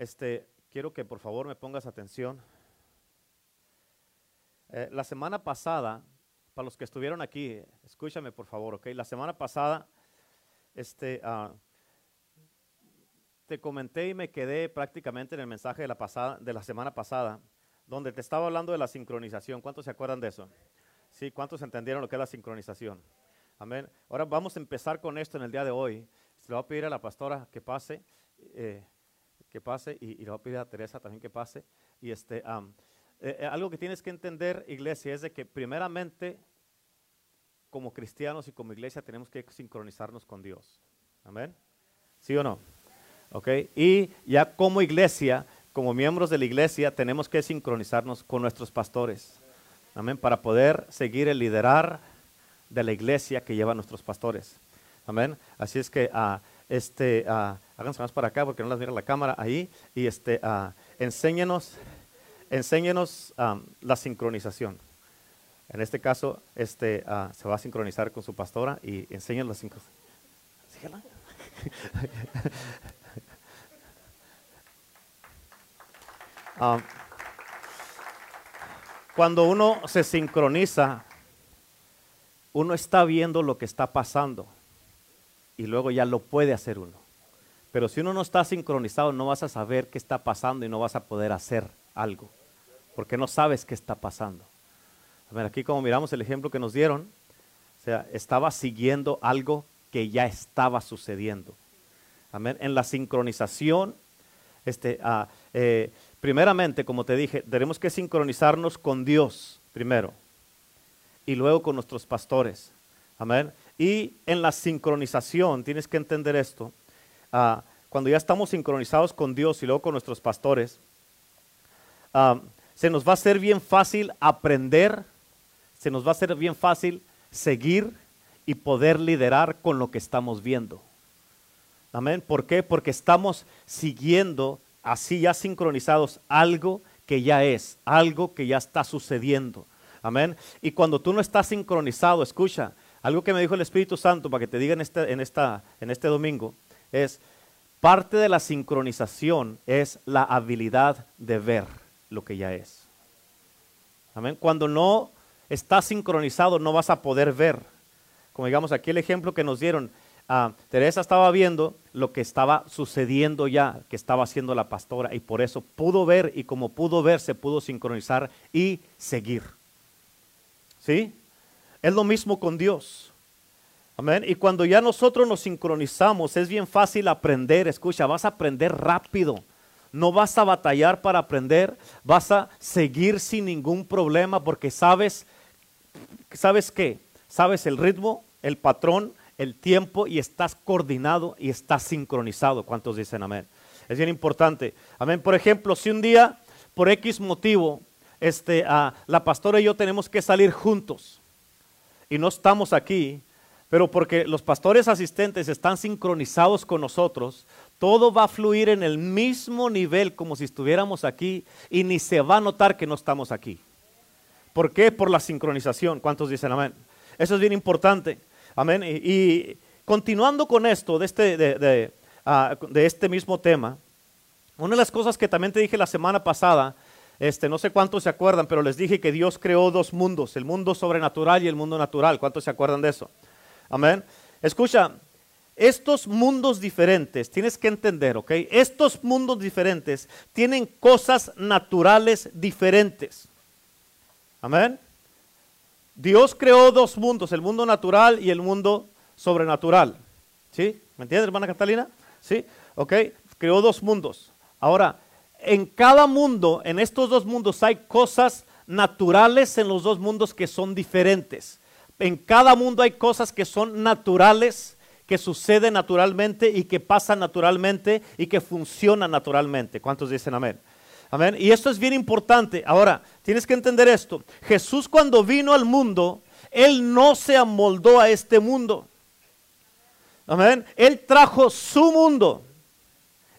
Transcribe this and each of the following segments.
este, quiero que por favor me pongas atención. Eh, la semana pasada, para los que estuvieron aquí, escúchame por favor, ¿ok? La semana pasada, este, ah, te comenté y me quedé prácticamente en el mensaje de la, pasada, de la semana pasada, donde te estaba hablando de la sincronización. ¿Cuántos se acuerdan de eso? Sí, ¿cuántos entendieron lo que es la sincronización? Amén. Ahora vamos a empezar con esto en el día de hoy. Se le voy a pedir a la pastora que pase, eh, que pase, y, le voy a pedir a Teresa también que pase. Y este, eh, eh, algo que tienes que entender, iglesia, es de que primeramente, como cristianos y como iglesia, tenemos que sincronizarnos con Dios. Amén. ¿Sí o no? ¿Ok? Y ya como iglesia, como miembros de la iglesia, tenemos que sincronizarnos con nuestros pastores. Amén. Para poder seguir el liderar de la iglesia que lleva a nuestros pastores. Amén. Así es que uh, este, uh, háganse más para acá porque no las mira la cámara ahí y este, uh, enséñenos, enséñenos la sincronización. En este caso, este, se va a sincronizar con su pastora y enséñanos la sincronización. cuando uno se sincroniza, uno está viendo lo que está pasando y luego ya lo puede hacer uno. Pero si uno no está sincronizado, no vas a saber qué está pasando y no vas a poder hacer algo, porque no sabes qué está pasando. Aquí como miramos el ejemplo que nos dieron, o sea, estaba siguiendo algo que ya estaba sucediendo. En la sincronización, este, ah, eh, primeramente, como te dije, tenemos que sincronizarnos con Dios primero y luego con nuestros pastores. Amén. Y en la sincronización, tienes que entender esto, ah, cuando ya estamos sincronizados con Dios y luego con nuestros pastores, ah, se nos va a ser bien fácil aprender, se nos va a ser bien fácil seguir y poder liderar con lo que estamos viendo. Amén. ¿Por qué? Porque estamos siguiendo así ya sincronizados algo que ya es, algo que ya está sucediendo. Amén. Y cuando tú no estás sincronizado, escucha, algo que me dijo el Espíritu Santo para que te diga en este, en esta, en este domingo es, parte de la sincronización es la habilidad de ver lo que ya es. Amén. Cuando no estás sincronizado no vas a poder ver. Como digamos aquí el ejemplo que nos dieron, Ah, Teresa estaba viendo lo que estaba sucediendo ya, que estaba haciendo la pastora, y por eso pudo ver, y como pudo ver, se pudo sincronizar y seguir. ¿Sí? Es lo mismo con Dios. Amén. Y cuando ya nosotros nos sincronizamos, es bien fácil aprender. Escucha, vas a aprender rápido. No vas a batallar para aprender, vas a seguir sin ningún problema porque sabes, ¿sabes qué? Sabes el ritmo, el patrón, el tiempo y estás coordinado y estás sincronizado. ¿Cuántos dicen amén? Es bien importante. Amén. Por ejemplo, si un día, por X motivo, este, la pastora y yo tenemos que salir juntos y no estamos aquí, pero porque los pastores asistentes están sincronizados con nosotros, todo va a fluir en el mismo nivel como si estuviéramos aquí y ni se va a notar que no estamos aquí. ¿Por qué? Por la sincronización. ¿Cuántos dicen amén? Eso es bien importante. Amén. Y, continuando con esto, de este, ah, de, este mismo tema, una de las cosas que también te dije la semana pasada, este, no sé cuántos se acuerdan, pero les dije que Dios creó dos mundos, el mundo sobrenatural y el mundo natural. ¿Cuántos se acuerdan de eso? Amén. Escucha, estos mundos diferentes, tienes que entender, ¿ok? Estos mundos diferentes tienen cosas naturales diferentes. Amén. Dios creó dos mundos, el mundo natural y el mundo sobrenatural. ¿Sí? ¿Me entiendes, hermana Catalina? ¿Sí? ¿Ok? Creó dos mundos. Ahora, en cada mundo, en estos dos mundos, hay cosas naturales en los dos mundos que son diferentes. En cada mundo hay cosas que son naturales, que suceden naturalmente y que pasan naturalmente y que funcionan naturalmente. ¿Cuántos dicen amén? Amén. Y esto es bien importante. Ahora, tienes que entender esto. Jesús cuando vino al mundo, Él no se amoldó a este mundo. Amén. Él trajo su mundo.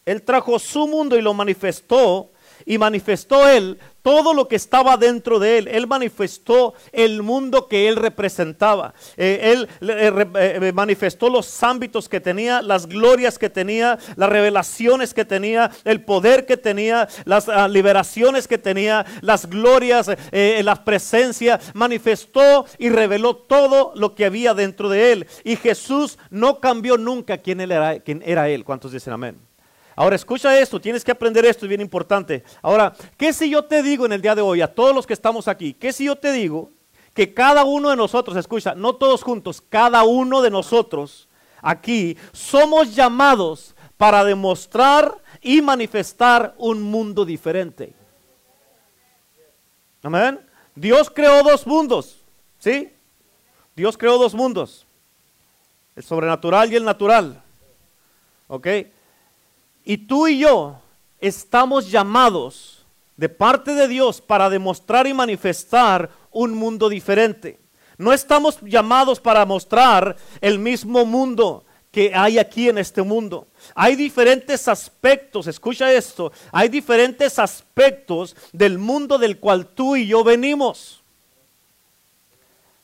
Él trajo su mundo y lo manifestó. Y manifestó él todo lo que estaba dentro de él. Él manifestó el mundo que él representaba. Eh, él eh, eh, manifestó los ámbitos que tenía, las glorias que tenía, las revelaciones que tenía, el poder que tenía, las ah, liberaciones que tenía, las glorias, la presencia. Manifestó y reveló todo lo que había dentro de él. Y Jesús no cambió nunca quién, era, quién era él. ¿Cuántos dicen amén? Ahora escucha esto, tienes que aprender esto, es bien importante. Ahora, ¿qué si yo te digo en el día de hoy a todos los que estamos aquí? ¿Qué si yo te digo que cada uno de nosotros, escucha, no todos juntos, cada uno de nosotros aquí somos llamados para demostrar y manifestar un mundo diferente? Amén. Dios creó dos mundos, ¿sí? Dios creó dos mundos, el sobrenatural y el natural. ¿Ok? Y tú y yo estamos llamados de parte de Dios para demostrar y manifestar un mundo diferente. No estamos llamados para mostrar el mismo mundo que hay aquí en este mundo. Hay diferentes aspectos, escucha esto, hay diferentes aspectos del mundo del cual tú y yo venimos.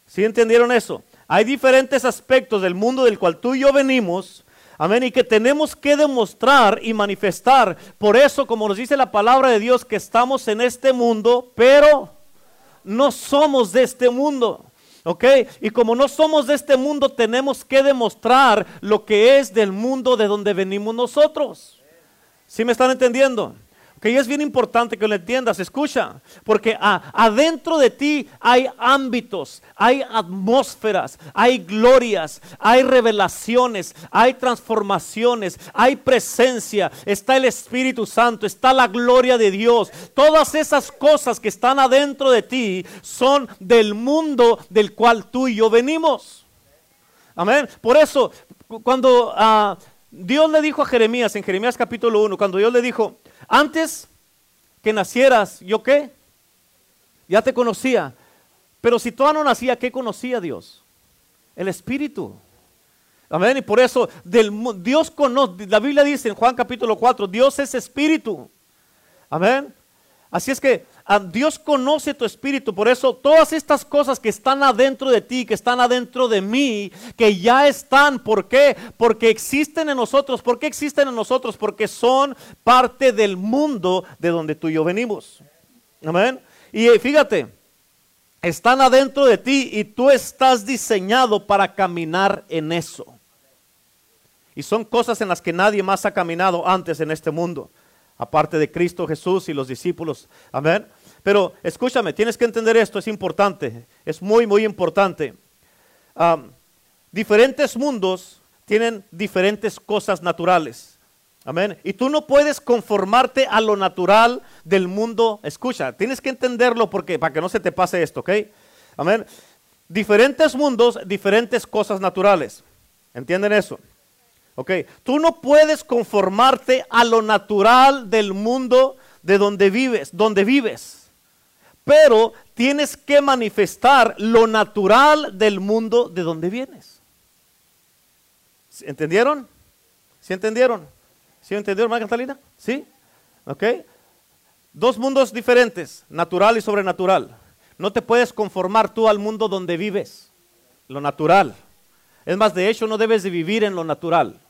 ¿Sí entendieron eso? Hay diferentes aspectos del mundo del cual tú y yo venimos Amén. Y que tenemos que demostrar y manifestar. Por eso, como nos dice la palabra de Dios, que estamos en este mundo, pero no somos de este mundo. ¿Ok? Y como no somos de este mundo, tenemos que demostrar lo que es del mundo de donde venimos nosotros. ¿Sí me están entendiendo? Que es bien importante que lo entiendas, escucha, porque adentro de ti hay ámbitos, hay atmósferas, hay glorias, hay revelaciones, hay transformaciones, hay presencia, está el Espíritu Santo, está la gloria de Dios. Todas esas cosas que están adentro de ti son del mundo del cual tú y yo venimos. Amén. Por eso, cuando ah, Dios le dijo a Jeremías, en Jeremías capítulo 1, cuando Dios le dijo, antes que nacieras, ¿yo qué? Ya te conocía. Pero si todavía no nacía, ¿qué conocía Dios? El Espíritu. Amén. Y por eso del, Dios conoce, la Biblia dice en Juan capítulo 4, Dios es Espíritu. Amén. Así es que Dios conoce tu espíritu, por eso todas estas cosas que están adentro de ti, que están adentro de mí, que ya están, ¿por qué? Porque existen en nosotros. ¿Por qué existen en nosotros? Porque son parte del mundo de donde tú y yo venimos. Amén. Y eh, fíjate, están adentro de ti y tú estás diseñado para caminar en eso. Y son cosas en las que nadie más ha caminado antes en este mundo aparte de Cristo Jesús y los discípulos. Amén. Pero escúchame, tienes que entender esto, es importante, es muy, muy importante. diferentes mundos tienen diferentes cosas naturales. Amén. Y tú no puedes conformarte a lo natural del mundo. Escucha, tienes que entenderlo porque para que no se te pase esto, ¿ok? Amén. Diferentes mundos, diferentes cosas naturales. ¿Entienden eso? Ok, tú no puedes conformarte a lo natural del mundo de donde vives, donde vives pero tienes que manifestar lo natural del mundo de donde vienes. ¿Entendieron? ¿Sí entendieron? ¿Sí entendieron, María Catalina? ¿Sí? ¿Ok? Dos mundos diferentes, natural y sobrenatural. No te puedes conformar tú al mundo donde vives, lo natural. Es más, de hecho, no debes de vivir en lo natural.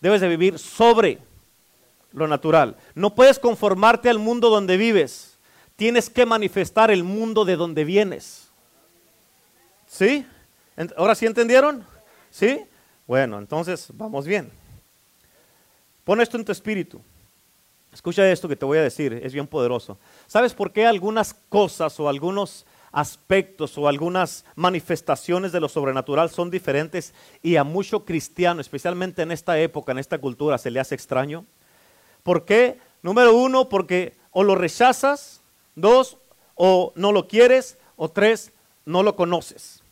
Debes de vivir sobre lo natural. No puedes conformarte al mundo donde vives tienes que manifestar el mundo de donde vienes. ¿Sí? ¿Ahora sí entendieron? ¿Sí? Bueno, entonces vamos bien. Pon esto en tu espíritu. Escucha esto que te voy a decir, es bien poderoso. ¿Sabes por qué algunas cosas o algunos aspectos o algunas manifestaciones de lo sobrenatural son diferentes y a mucho cristiano, especialmente en esta época, en esta cultura, se le hace extraño? ¿Por qué? Número uno, porque o lo rechazas Dos, o no lo quieres. O tres, no lo conoces.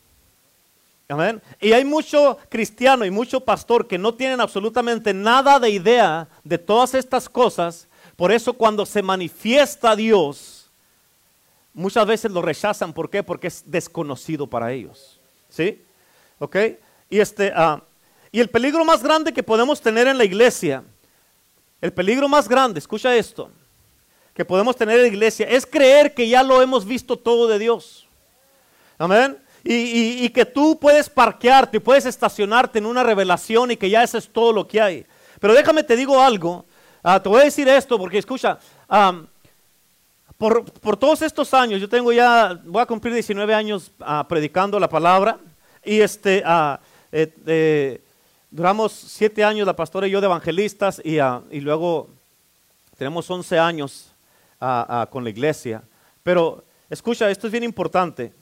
Amén. Y hay mucho cristiano y mucho pastor que no tienen absolutamente nada de idea de todas estas cosas. Por eso cuando se manifiesta Dios, muchas veces lo rechazan. ¿Por qué? Porque es desconocido para ellos. ¿Sí? ¿Ok? Y, este, ah, y el peligro más grande que podemos tener en la iglesia, el peligro más grande, escucha esto, que podemos tener en la iglesia es creer que ya lo hemos visto todo de Dios. Amén. Y, que tú puedes parquearte, puedes estacionarte en una revelación y que ya eso es todo lo que hay. Pero déjame te digo algo. Ah, te voy a decir esto porque escucha, por, todos estos años, yo tengo ya, voy a cumplir 19 años ah, predicando la palabra y este, ah, eh, eh, duramos 7 años la pastora y yo de evangelistas y, y luego tenemos 11 años con la iglesia. Pero escucha, esto es bien importante.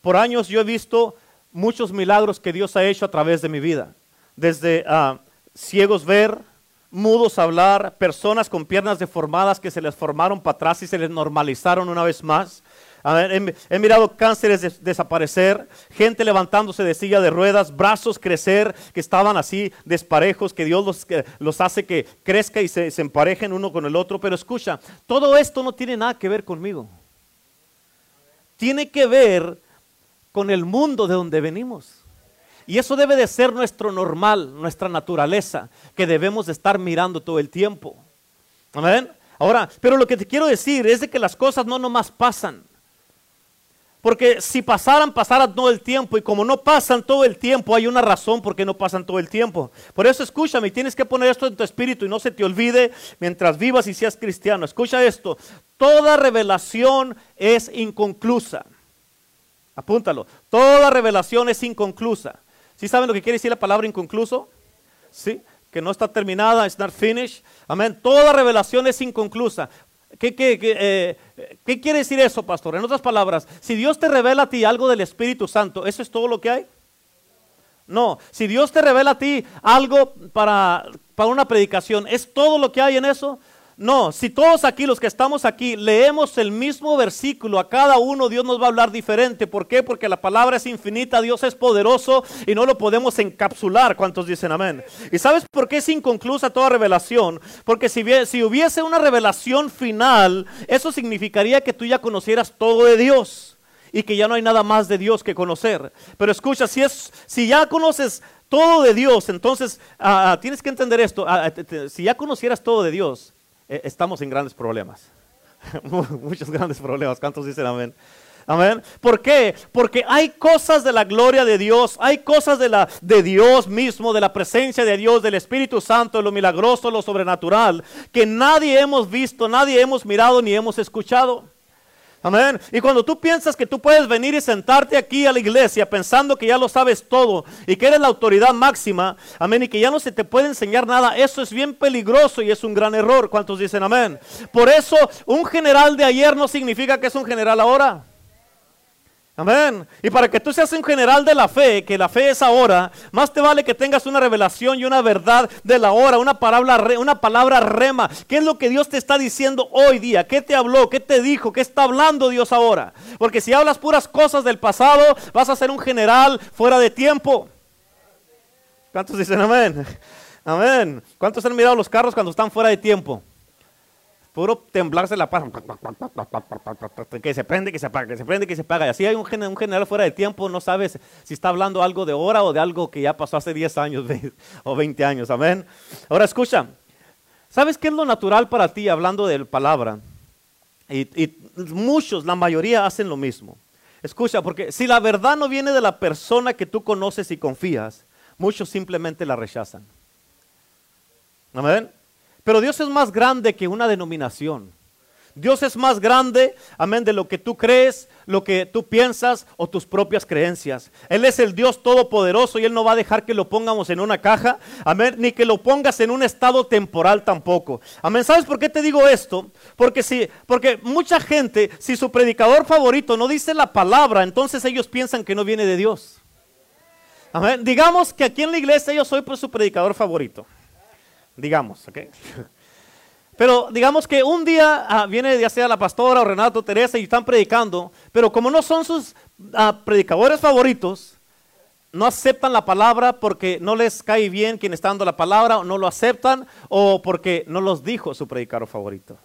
Por años yo he visto muchos milagros que Dios ha hecho a través de mi vida. Desde ah, ciegos ver, mudos hablar, personas con piernas deformadas que se les formaron para atrás y se les normalizaron una vez más. He, mirado cánceres desaparecer, gente levantándose de silla de ruedas, brazos crecer que estaban así desparejos, que Dios los, los hace que crezca y se, se emparejen uno con el otro. Pero escucha, todo esto no tiene nada que ver conmigo. Tiene que ver con el mundo de donde venimos. Y eso debe de ser nuestro normal, nuestra naturaleza, que debemos de estar mirando todo el tiempo. Amén. Ahora, pero lo que te quiero decir es de que las cosas no nomás pasan. Porque si pasaran, pasaran todo el tiempo. Y como no pasan todo el tiempo, hay una razón por qué no pasan todo el tiempo. Por eso escúchame, tienes que poner esto en tu espíritu y no se te olvide mientras vivas y seas cristiano. Escucha esto. Toda revelación es inconclusa. Apúntalo. Toda revelación es inconclusa. ¿Sí saben lo que quiere decir la palabra inconcluso? Sí, que no está terminada, it's not finished. Amén. Toda revelación es inconclusa. ¿Qué, eh, ¿Qué, quiere decir eso, pastor? En otras palabras, si Dios te revela a ti algo del Espíritu Santo, ¿eso es todo lo que hay? No, si Dios te revela a ti algo para, para una predicación, ¿es todo lo que hay en eso? No, si todos aquí, los que estamos aquí, leemos el mismo versículo, a cada uno Dios nos va a hablar diferente. ¿Por qué? Porque la palabra es infinita, Dios es poderoso y no lo podemos encapsular. ¿Cuántos dicen amén? ¿Y sabes por qué es inconclusa toda revelación? Porque si, hubiese una revelación final, eso significaría que tú ya conocieras todo de Dios y que ya no hay nada más de Dios que conocer. Pero escucha, si, es, si ya conoces todo de Dios, entonces ah, ah, tienes que entender esto. Ah, si ya conocieras todo de Dios, eh, estamos en grandes problemas. Muchos grandes problemas. ¿Cuántos dicen amén? Amén. ¿Por qué? Porque hay cosas de la gloria de Dios, hay cosas de, la, de Dios mismo, de la presencia de Dios, del Espíritu Santo, de lo milagroso, lo sobrenatural, que nadie hemos visto, nadie hemos mirado ni hemos escuchado. Amén. Y cuando tú piensas que tú puedes venir y sentarte aquí a la iglesia pensando que ya lo sabes todo y que eres la autoridad máxima, amén, y que ya no se te puede enseñar nada, eso es bien peligroso y es un gran error. ¿Cuántos dicen amén? Por eso un general de ayer no significa que es un general ahora. Amén. Y para que tú seas un general de la fe, que la fe es ahora, más te vale que tengas una revelación y una verdad de la hora, una palabra, una palabra rema. ¿Qué es lo que Dios te está diciendo hoy día? ¿Qué te habló? ¿Qué te dijo? ¿Qué está hablando Dios ahora? Porque si hablas puras cosas del pasado, vas a ser un general fuera de tiempo. ¿Cuántos dicen amén? Amén. ¿Cuántos han mirado los carros cuando están fuera de tiempo? Puro temblarse la paz. Que se prende, que se apaga, que se prende, que se apaga. Y así hay un, general fuera de tiempo, no sabes si está hablando algo de hora o de algo que ya pasó hace 10 años o 20 años. Amén. Ahora escucha. ¿Sabes qué es lo natural para ti hablando de palabra? Y, y muchos, la mayoría hacen lo mismo. Escucha, porque si la verdad no viene de la persona que tú conoces y confías, muchos simplemente la rechazan. Amén. Pero Dios es más grande que una denominación. Dios es más grande, amén, de lo que tú crees, lo que tú piensas o tus propias creencias. Él es el Dios todopoderoso y Él no va a dejar que lo pongamos en una caja, amén, ni que lo pongas en un estado temporal tampoco. Amén, ¿sabes por qué te digo esto? Porque si, porque mucha gente, si su predicador favorito no dice la palabra, entonces ellos piensan que no viene de Dios. Amén, digamos que aquí en la iglesia yo soy pues su predicador favorito digamos, ¿ok? Pero digamos que un día ah, viene ya sea la pastora o Renato, Teresa y están predicando, pero como no son sus ah, predicadores favoritos, no aceptan la palabra porque no les cae bien quien está dando la palabra, o no lo aceptan, o porque no los dijo su predicador favorito.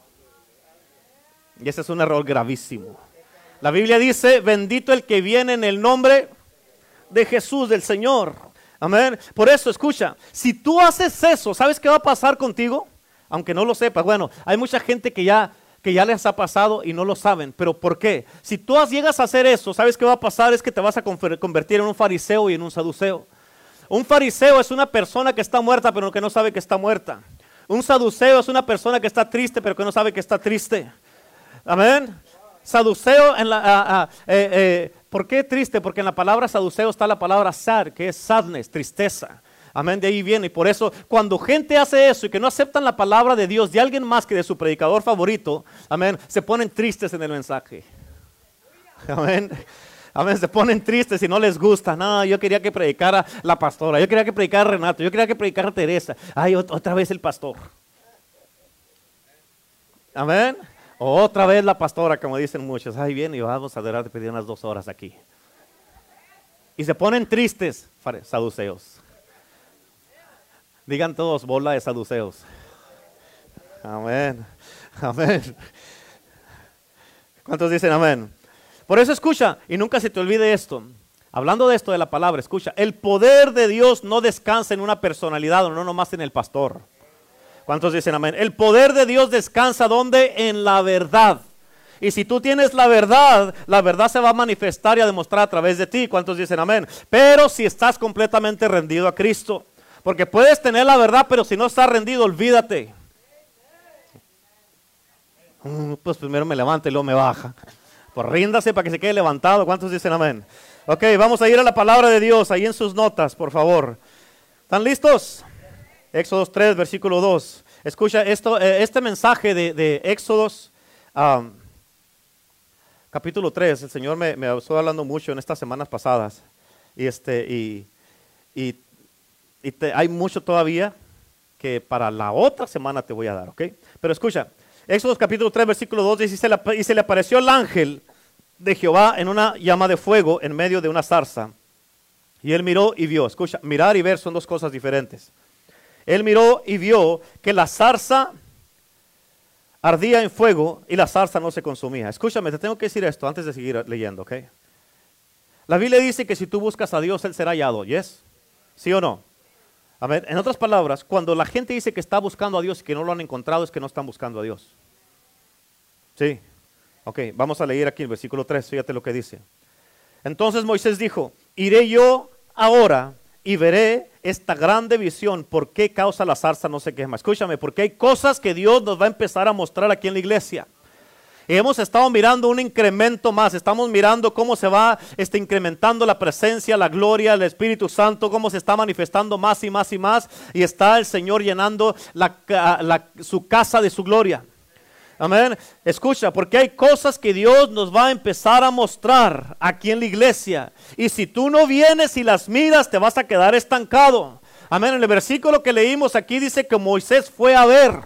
Y ese es un error gravísimo. La Biblia dice, bendito el que viene en el nombre de Jesús, del Señor. Amén. Por eso, escucha, si tú haces eso, ¿sabes qué va a pasar contigo? Aunque no lo sepas. Bueno, hay mucha gente que ya, que ya les ha pasado y no lo saben. ¿Pero por qué? Si tú llegas a hacer eso, ¿sabes qué va a pasar? Es que te vas a convertir en un fariseo y en un saduceo. Un fariseo es una persona que está muerta pero que no sabe que está muerta. Un saduceo es una persona que está triste pero que no sabe que está triste. Amén. Saduceo en la... Eh, eh, ¿Por qué triste? Porque en la palabra saduceo está la palabra sad, que es sadness, tristeza. Amén, de ahí viene. Y por eso, cuando gente hace eso y que no aceptan la palabra de Dios de alguien más que de su predicador favorito, amén, se ponen tristes en el mensaje. Amén. Amén, se ponen tristes y no les gusta. No, yo quería que predicara la pastora, yo quería que predicara Renato, yo quería que predicara Teresa. Ay, otra vez el pastor. Amén. Otra vez la pastora, como dicen muchos. Ay, bien, y vamos a adorar pedir unas dos horas aquí. Y se ponen tristes, saduceos. Digan todos, bola de saduceos. Amén. Amén. ¿Cuántos dicen amén? Por eso escucha, y nunca se te olvide esto. Hablando de esto de la palabra, escucha, el poder de Dios no descansa en una personalidad o no nomás en el pastor. ¿Cuántos dicen amén? El poder de Dios descansa donde? En la verdad. Y si tú tienes la verdad, la verdad se va a manifestar y a demostrar a través de ti. ¿Cuántos dicen amén? Pero si estás completamente rendido a Cristo. Porque puedes tener la verdad, pero si no estás rendido, olvídate. Mm, pues primero me levanta y luego me baja. Pues ríndase para que se quede levantado. ¿Cuántos dicen amén? Ok, vamos a ir a la palabra de Dios ahí en sus notas, por favor. ¿Están listos? Éxodos 3, versículo 2. Escucha esto, eh, este mensaje de, de Éxodos, capítulo 3. El Señor me, me estuvo hablando mucho en estas semanas pasadas. Y, este, y, y, hay mucho todavía que para la otra semana te voy a dar, ¿ok? Pero escucha, Éxodos capítulo 3, versículo 2 dice, le, y se le apareció el ángel de Jehová en una llama de fuego en medio de una zarza. Y él miró y vio. Escucha, mirar y ver son dos cosas diferentes. Él miró y vio que la zarza ardía en fuego y la zarza no se consumía. Escúchame, te tengo que decir esto antes de seguir leyendo, ¿ok? La Biblia dice que si tú buscas a Dios, Él será hallado, ¿yes? ¿Sí o no? A ver, en otras palabras, cuando la gente dice que está buscando a Dios y que no lo han encontrado, es que no están buscando a Dios. Sí. Ok, vamos a leer aquí el versículo 3, fíjate lo que dice. Entonces Moisés dijo, iré yo ahora y veré esta grande visión, por qué causa la zarza no se quema. Escúchame, porque hay cosas que Dios nos va a empezar a mostrar aquí en la iglesia. Y hemos estado mirando un incremento más, estamos mirando cómo se va este, incrementando la presencia, la gloria, el Espíritu Santo, cómo se está manifestando más y más y más, y está el Señor llenando su casa de su gloria. Amén. Escucha, porque hay cosas que Dios nos va a empezar a mostrar aquí en la iglesia. Y si tú no vienes y las miras, te vas a quedar estancado. Amén. En el versículo que leímos aquí dice que Moisés fue a ver.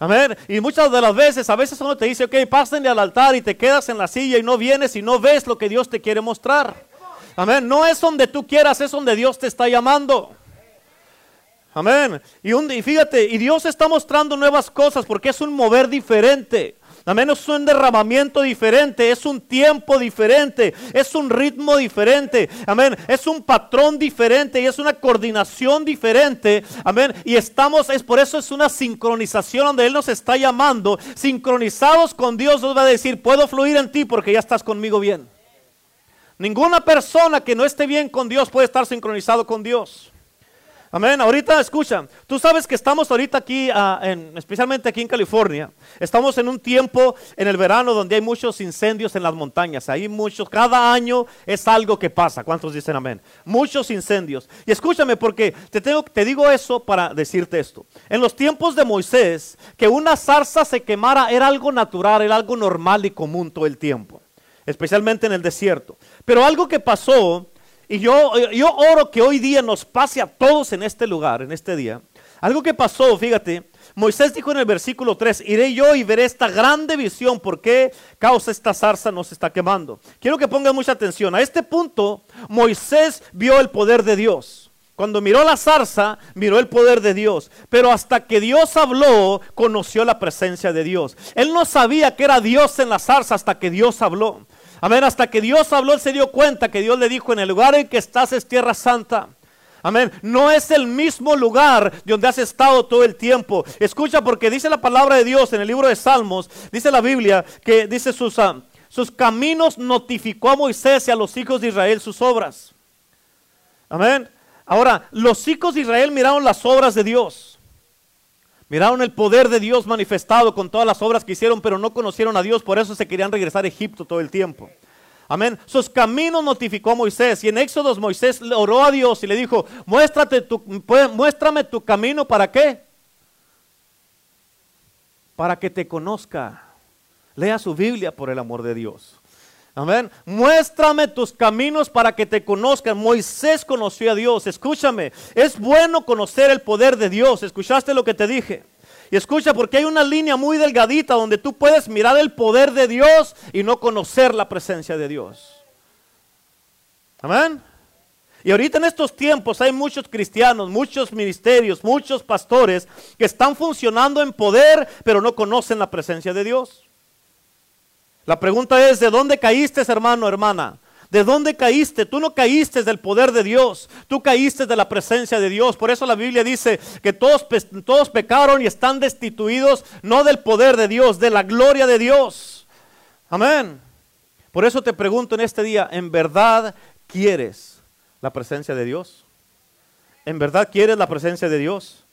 Amén. Y muchas de las veces, a veces uno te dice, ok, pásenle al altar y te quedas en la silla y no vienes y no ves lo que Dios te quiere mostrar. Amén. No es donde tú quieras, es donde Dios te está llamando. Amén. Y, fíjate, y Dios está mostrando nuevas cosas porque es un mover diferente. Amén, es un derramamiento diferente, es un tiempo diferente, es un ritmo diferente. Amén, es un patrón diferente y es una coordinación diferente. Amén, y estamos, es por eso es una sincronización donde Él nos está llamando. Sincronizados con Dios nos va a decir, puedo fluir en ti porque ya estás conmigo bien. Ninguna persona que no esté bien con Dios puede estar sincronizado con Dios. Amén. Ahorita escucha, tú sabes que estamos ahorita aquí, ah, especialmente aquí en California, estamos en un tiempo en el verano donde hay muchos incendios en las montañas. Hay muchos, cada año es algo que pasa. ¿Cuántos dicen amén? Muchos incendios. Y escúchame porque te, tengo, te digo eso para decirte esto. En los tiempos de Moisés, que una zarza se quemara era algo natural, era algo normal y común todo el tiempo, especialmente en el desierto. Pero algo que pasó y yo, yo oro que hoy día nos pase a todos en este lugar, en este día. Algo que pasó, fíjate, Moisés dijo en el versículo 3, iré yo y veré esta grande visión, ¿por qué causa esta zarza no se está quemando? Quiero que pongan mucha atención. A este punto, Moisés vio el poder de Dios. Cuando miró la zarza, miró el poder de Dios. Pero hasta que Dios habló, conoció la presencia de Dios. Él no sabía que era Dios en la zarza hasta que Dios habló. Amén, hasta que Dios habló, él se dio cuenta que Dios le dijo, en el lugar en que estás es tierra santa. Amén. No es el mismo lugar donde has estado todo el tiempo. Escucha porque dice la palabra de Dios en el libro de Salmos, dice la Biblia que dice sus, ah, sus caminos notificó a Moisés y a los hijos de Israel sus obras. Amén. Ahora, los hijos de Israel miraron las obras de Dios. Miraron el poder de Dios manifestado con todas las obras que hicieron, pero no conocieron a Dios, por eso se querían regresar a Egipto todo el tiempo. Amén. Sus caminos notificó a Moisés. Y en Éxodos Moisés oró a Dios y le dijo, Muéstrate tu, muéstrame tu camino para qué. Para que te conozca. Lea su Biblia por el amor de Dios. Amén. Muéstrame tus caminos para que te conozcan. Moisés conoció a Dios. Escúchame. Es bueno conocer el poder de Dios. ¿Escuchaste lo que te dije? Y escucha, porque hay una línea muy delgadita donde tú puedes mirar el poder de Dios y no conocer la presencia de Dios. Amén. Y ahorita en estos tiempos hay muchos cristianos, muchos ministerios, muchos pastores que están funcionando en poder, pero no conocen la presencia de Dios. La pregunta es, ¿de dónde caíste, hermano, hermana? ¿De dónde caíste? Tú no caíste del poder de Dios, tú caíste de la presencia de Dios. Por eso la Biblia dice que todos, todos pecaron y están destituidos no del poder de Dios, de la gloria de Dios. Amén. Por eso te pregunto en este día, ¿en verdad quieres la presencia de Dios? ¿En verdad quieres la presencia de Dios?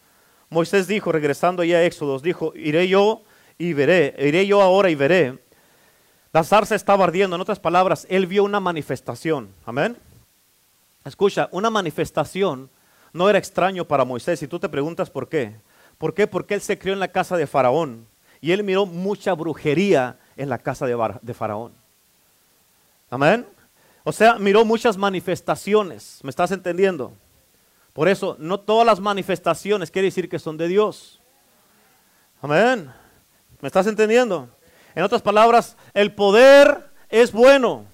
Moisés dijo, regresando ya a Éxodos, dijo, iré yo y veré, iré yo ahora y veré la zarza estaba ardiendo. En otras palabras, él vio una manifestación. Amén. Escucha, una manifestación no era extraño para Moisés. Y tú te preguntas por qué. ¿Por qué? Porque él se crió en la casa de Faraón. Y él miró mucha brujería en la casa de, de Faraón. Amén. O sea, miró muchas manifestaciones. ¿Me estás entendiendo? Por eso, no todas las manifestaciones quiere decir que son de Dios. Amén. ¿Me estás entendiendo? En otras palabras, el poder es bueno.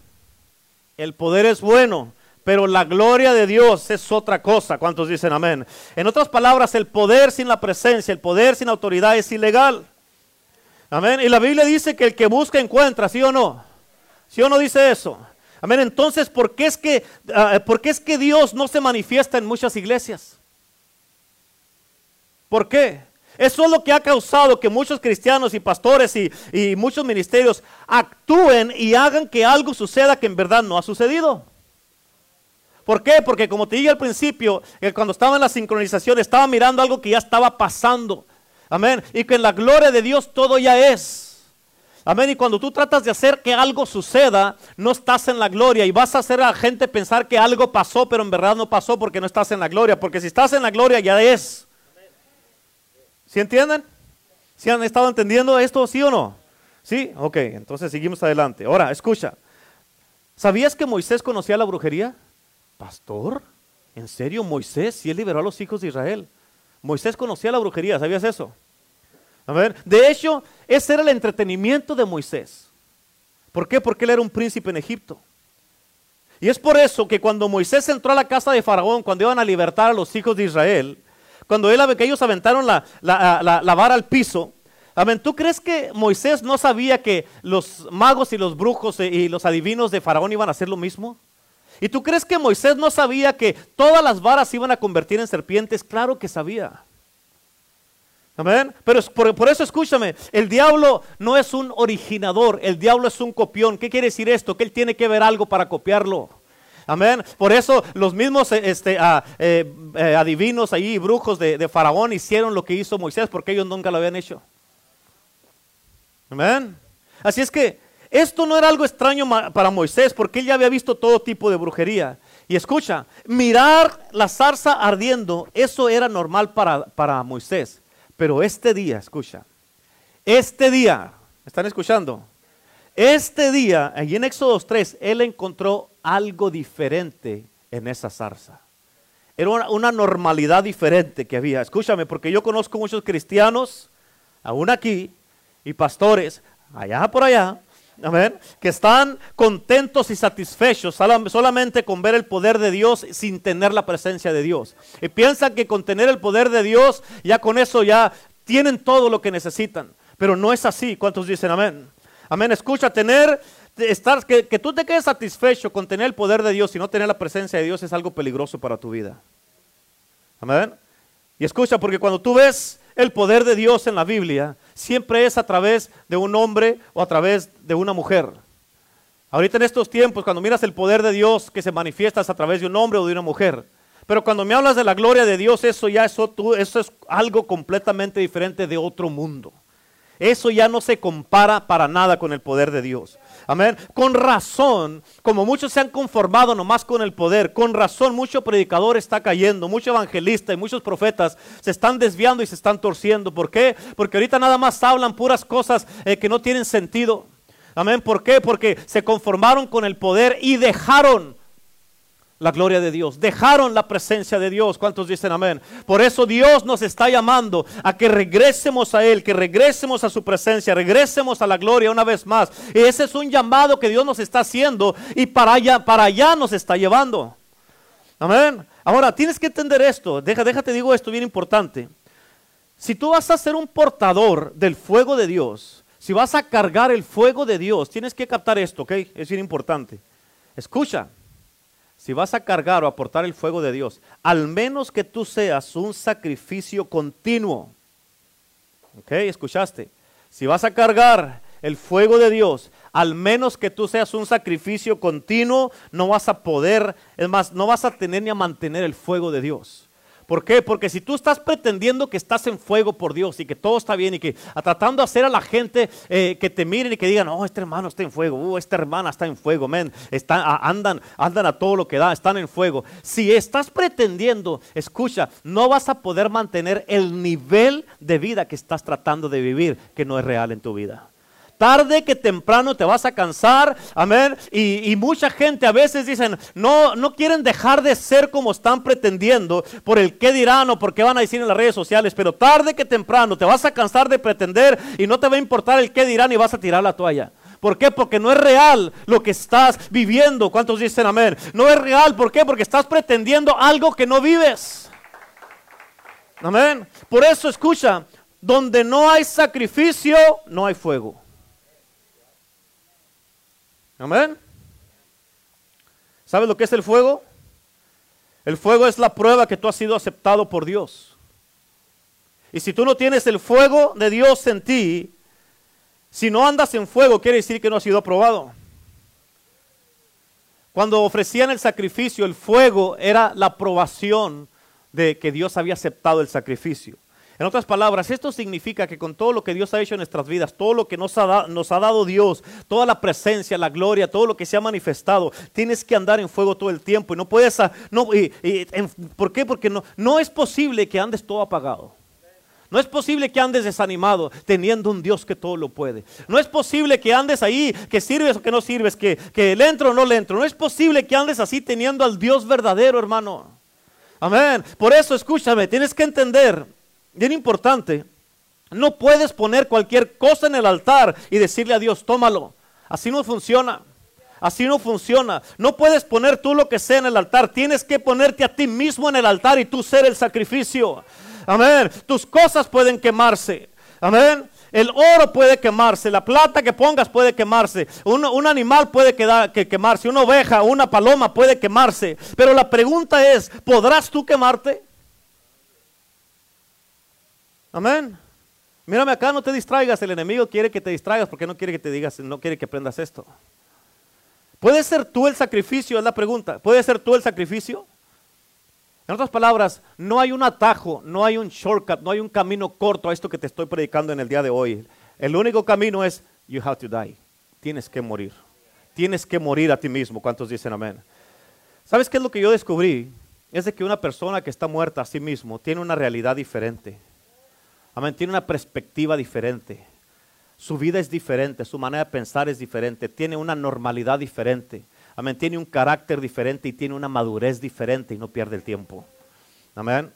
El poder es bueno. Pero la gloria de Dios es otra cosa. ¿Cuántos dicen amén? En otras palabras, el poder sin la presencia, el poder sin autoridad es ilegal. Amén. Y la Biblia dice que el que busca encuentra, ¿sí o no? ¿Sí o no dice eso? Amén. Entonces, ¿por qué es que, ah, ¿por qué es que Dios no se manifiesta en muchas iglesias? ¿Por qué? Eso es lo que ha causado que muchos cristianos y pastores y, muchos ministerios actúen y hagan que algo suceda que en verdad no ha sucedido. ¿Por qué? Porque como te dije al principio, cuando estaba en la sincronización estaba mirando algo que ya estaba pasando. Amén. Y que en la gloria de Dios todo ya es. Amén. Y cuando tú tratas de hacer que algo suceda, no estás en la gloria y vas a hacer a la gente pensar que algo pasó, pero en verdad no pasó porque no estás en la gloria. Porque si estás en la gloria ya es. ¿Sí entienden? ¿Sí han estado entendiendo esto, sí o no? Sí, ok, entonces seguimos adelante. Ahora, escucha. ¿Sabías que Moisés conocía la brujería? Pastor, ¿en serio Moisés? Si él liberó a los hijos de Israel. Moisés conocía la brujería, ¿sabías eso? A ver, de hecho, ese era el entretenimiento de Moisés. ¿Por qué? Porque él era un príncipe en Egipto. Y es por eso que cuando Moisés entró a la casa de Faraón, cuando iban a libertar a los hijos de Israel, cuando él, ellos aventaron la, la, vara al piso, Amén. ¿Tú crees que Moisés no sabía que los magos y los brujos y los adivinos de Faraón iban a hacer lo mismo? ¿Y tú crees que Moisés no sabía que todas las varas se iban a convertir en serpientes? Claro que sabía. Amén. Pero por, eso escúchame, el diablo no es un originador, el diablo es un copión. ¿Qué quiere decir esto? Que él tiene que ver algo para copiarlo. Amén. Por eso los mismos eh, este, ah, eh, eh, adivinos ahí, brujos de, de, Faraón, hicieron lo que hizo Moisés porque ellos nunca lo habían hecho. Amén. Así es que esto no era algo extraño para Moisés porque él ya había visto todo tipo de brujería. Y escucha, mirar la zarza ardiendo, eso era normal para, para Moisés. Pero este día, escucha, este día, ¿están escuchando? Este día, allí en Éxodo 3, él encontró algo diferente en esa zarza. Era una, normalidad diferente que había. Escúchame, porque yo conozco muchos cristianos, aún aquí, y pastores, allá por allá, amén, que están contentos y satisfechos solamente con ver el poder de Dios sin tener la presencia de Dios. Y piensan que con tener el poder de Dios, ya con eso ya tienen todo lo que necesitan. Pero no es así. ¿Cuántos dicen amén? Amén. Escucha, tener, estar, que, que tú te quedes satisfecho con tener el poder de Dios y no tener la presencia de Dios es algo peligroso para tu vida. Amén. Y escucha, porque cuando tú ves el poder de Dios en la Biblia, siempre es a través de un hombre o a través de una mujer. Ahorita en estos tiempos, cuando miras el poder de Dios que se manifiesta es a través de un hombre o de una mujer. Pero cuando me hablas de la gloria de Dios, eso ya eso, tú, eso es algo completamente diferente de otro mundo. Eso ya no se compara para nada con el poder de Dios. Amén. Con razón, como muchos se han conformado nomás con el poder, con razón mucho predicador está cayendo, mucho evangelista y muchos profetas se están desviando y se están torciendo. ¿Por qué? Porque ahorita nada más hablan puras cosas eh, que no tienen sentido. Amén. ¿Por qué? Porque se conformaron con el poder y dejaron la gloria de Dios, dejaron la presencia de Dios. ¿Cuántos dicen amén? Por eso Dios nos está llamando a que regresemos a Él, que regresemos a su presencia, regresemos a la gloria una vez más. Y ese es un llamado que Dios nos está haciendo y para allá, para allá nos está llevando. Amén. Ahora, tienes que entender esto. Deja, déjate digo esto bien importante. Si tú vas a ser un portador del fuego de Dios, si vas a cargar el fuego de Dios, tienes que captar esto, ¿ok? Es bien importante. Escucha, si vas a cargar o aportar el fuego de Dios, al menos que tú seas un sacrificio continuo. ¿Ok? ¿Escuchaste? Si vas a cargar el fuego de Dios, al menos que tú seas un sacrificio continuo, no vas a poder, es más, no vas a tener ni a mantener el fuego de Dios. ¿Por qué? Porque si tú estás pretendiendo que estás en fuego por Dios y que todo está bien y que tratando de hacer a la gente eh, que te miren y que digan, oh, este hermano está en fuego, uh, esta hermana está en fuego, men, andan, andan a todo lo que da, están en fuego. Si estás pretendiendo, escucha, no vas a poder mantener el nivel de vida que estás tratando de vivir, que no es real en tu vida. Tarde que temprano te vas a cansar, amén. Y, mucha gente a veces dicen, no, no quieren dejar de ser como están pretendiendo por el qué dirán o por qué van a decir en las redes sociales, pero tarde que temprano te vas a cansar de pretender y no te va a importar el qué dirán y vas a tirar la toalla. ¿Por qué? Porque no es real lo que estás viviendo. ¿Cuántos dicen amén? No es real. ¿Por qué? Porque estás pretendiendo algo que no vives. Amén. Por eso escucha, donde no hay sacrificio, no hay fuego. Amén. ¿Sabes lo que es el fuego? El fuego es la prueba que tú has sido aceptado por Dios. Y si tú no tienes el fuego de Dios en ti, si no andas en fuego, quiere decir que no has sido aprobado. Cuando ofrecían el sacrificio, el fuego era la aprobación de que Dios había aceptado el sacrificio. En otras palabras, esto significa que con todo lo que Dios ha hecho en nuestras vidas, todo lo que nos ha, dado Dios, toda la presencia, la gloria, todo lo que se ha manifestado, tienes que andar en fuego todo el tiempo y no puedes, no, ¿por qué? Porque no, no es posible que andes todo apagado. No es posible que andes desanimado teniendo un Dios que todo lo puede. No es posible que andes ahí, que sirves o que no sirves, que, que le entro o no le entro. No es posible que andes así teniendo al Dios verdadero, hermano. Amén. Por eso, escúchame, tienes que entender bien importante, no puedes poner cualquier cosa en el altar y decirle a Dios, tómalo. Así no funciona. Así no funciona. No puedes poner tú lo que sea en el altar. Tienes que ponerte a ti mismo en el altar y tú ser el sacrificio. Amén. Tus cosas pueden quemarse. Amén. El oro puede quemarse, la plata que pongas puede quemarse, un, animal puede que quemarse, una oveja, una paloma puede quemarse. Pero la pregunta es, ¿podrás tú quemarte? Amén. Mírame acá, no te distraigas. El enemigo quiere que te distraigas porque no quiere que te digas, no quiere que aprendas esto. ¿Puede ser tú el sacrificio? Es la pregunta. ¿Puede ser tú el sacrificio? En otras palabras, no hay un atajo, no hay un shortcut, no hay un camino corto a esto que te estoy predicando en el día de hoy. El único camino es, you have to die. Tienes que morir. Tienes que morir a ti mismo. ¿Cuántos dicen amén? ¿Sabes qué es lo que yo descubrí? Es de que una persona que está muerta a sí mismo tiene una realidad diferente. Amén, tiene una perspectiva diferente. Su vida es diferente, su manera de pensar es diferente, tiene una normalidad diferente. Amén, tiene un carácter diferente y tiene una madurez diferente y no pierde el tiempo. Amén.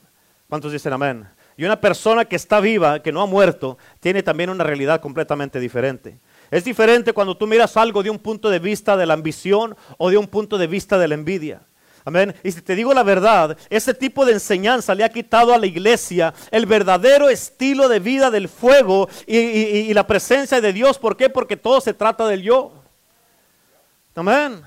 ¿Cuántos dicen amén? Y una persona que está viva, que no ha muerto, tiene también una realidad completamente diferente. Es diferente cuando tú miras algo de un punto de vista de la ambición o de un punto de vista de la envidia. Amén. Y si te digo la verdad, ese tipo de enseñanza le ha quitado a la iglesia el verdadero estilo de vida del fuego y, la presencia de Dios. ¿Por qué? Porque todo se trata del yo. Amén.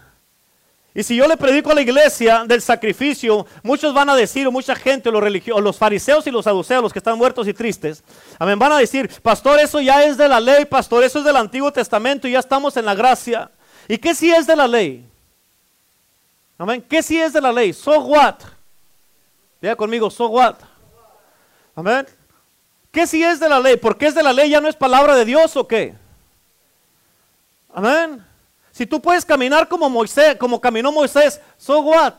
Y si yo le predico a la iglesia del sacrificio, muchos van a decir, o mucha gente, los, religiosos, los fariseos y los saduceos, los que están muertos y tristes, amén, van a decir, pastor, eso ya es de la ley, pastor, eso es del Antiguo Testamento y ya estamos en la gracia. ¿Y qué si es de la ley? Amén, ¿qué si es de la ley? So what? Diga conmigo, so what? Amén. ¿Qué si es de la ley? ¿Por qué es de la ley? ¿Ya no es palabra de Dios o qué? Amén. Si tú puedes caminar como Moisés, como caminó Moisés, so what?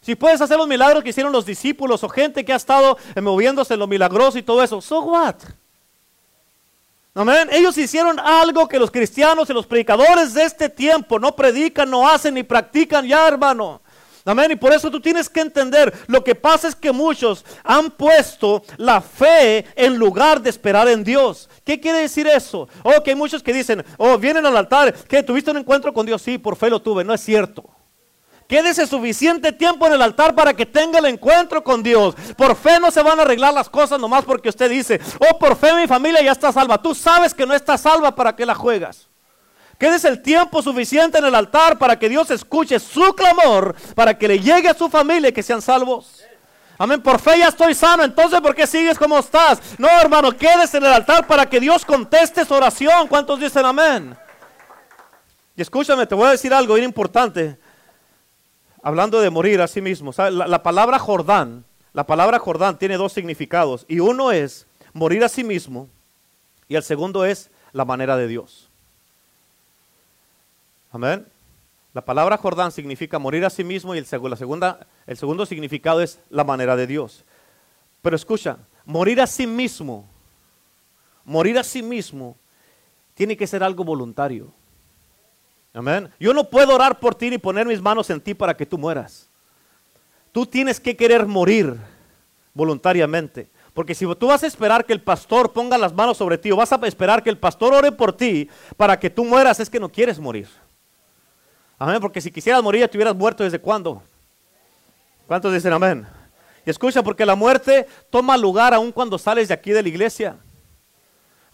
Si puedes hacer los milagros que hicieron los discípulos o gente que ha estado moviéndose en lo milagroso y todo eso, so what? Amén. Ellos hicieron algo que los cristianos y los predicadores de este tiempo no predican, no hacen ni practican ya, hermano. Amén. Y por eso tú tienes que entender, lo que pasa es que muchos han puesto la fe en lugar de esperar en Dios. ¿Qué quiere decir eso? Oh, que hay muchos que dicen, oh, vienen al altar, que tuviste un encuentro con Dios. Sí, por fe lo tuve. No es cierto. Quédese suficiente tiempo en el altar para que tenga el encuentro con Dios. Por fe no se van a arreglar las cosas nomás porque usted dice, oh, por fe mi familia ya está salva. Tú sabes que no está salva para que la juegas. Quédese el tiempo suficiente en el altar para que Dios escuche su clamor, para que le llegue a su familia y que sean salvos. Amén, por fe ya estoy sano, entonces ¿por qué sigues como estás? No, hermano, quédese en el altar para que Dios conteste su oración. ¿Cuántos dicen amén? Y escúchame, te voy a decir algo bien importante. Hablando de morir a sí mismo. La, la palabra Jordán, la palabra Jordán tiene dos significados. Y uno es morir a sí mismo y el segundo es la manera de Dios. Amén. La palabra Jordán significa morir a sí mismo y el, la segunda, el segundo significado es la manera de Dios. Pero escucha, morir a sí mismo, morir a sí mismo, tiene que ser algo voluntario. Amén. Yo no puedo orar por ti ni poner mis manos en ti para que tú mueras. Tú tienes que querer morir voluntariamente. Porque si tú vas a esperar que el pastor ponga las manos sobre ti o vas a esperar que el pastor ore por ti para que tú mueras, es que no quieres morir. Amén, porque si quisieras morir ya te hubieras muerto desde cuándo. ¿Cuántos dicen amén? Y escucha, porque la muerte toma lugar aún cuando sales de aquí de la iglesia.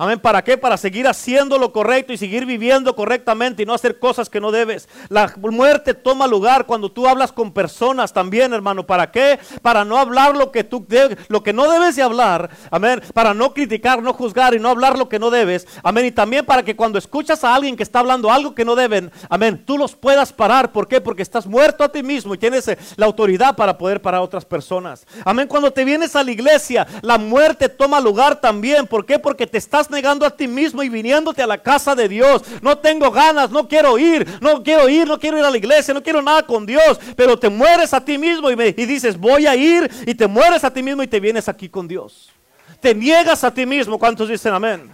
Amén. ¿Para qué? Para seguir haciendo lo correcto y seguir viviendo correctamente y no hacer cosas que no debes. La muerte toma lugar cuando tú hablas con personas también, hermano. ¿Para qué? Para no hablar lo que tú lo que no debes de hablar. Amén. Para no criticar, no juzgar y no hablar lo que no debes. Amén. Y también para que cuando escuchas a alguien que está hablando algo que no deben, amén, tú los puedas parar. ¿Por qué? Porque estás muerto a ti mismo y tienes eh, la autoridad para poder parar a otras personas. Amén. Cuando te vienes a la iglesia, la muerte toma lugar también. ¿Por qué? Porque te estás negando a ti mismo y viniéndote a la casa de Dios. No tengo ganas, no quiero ir, no quiero ir, no quiero ir a la iglesia, no quiero nada con Dios. Pero te mueres a ti mismo y, me, y dices, voy a ir y te mueres a ti mismo y te vienes aquí con Dios. Te niegas a ti mismo. ¿Cuántos dicen amén?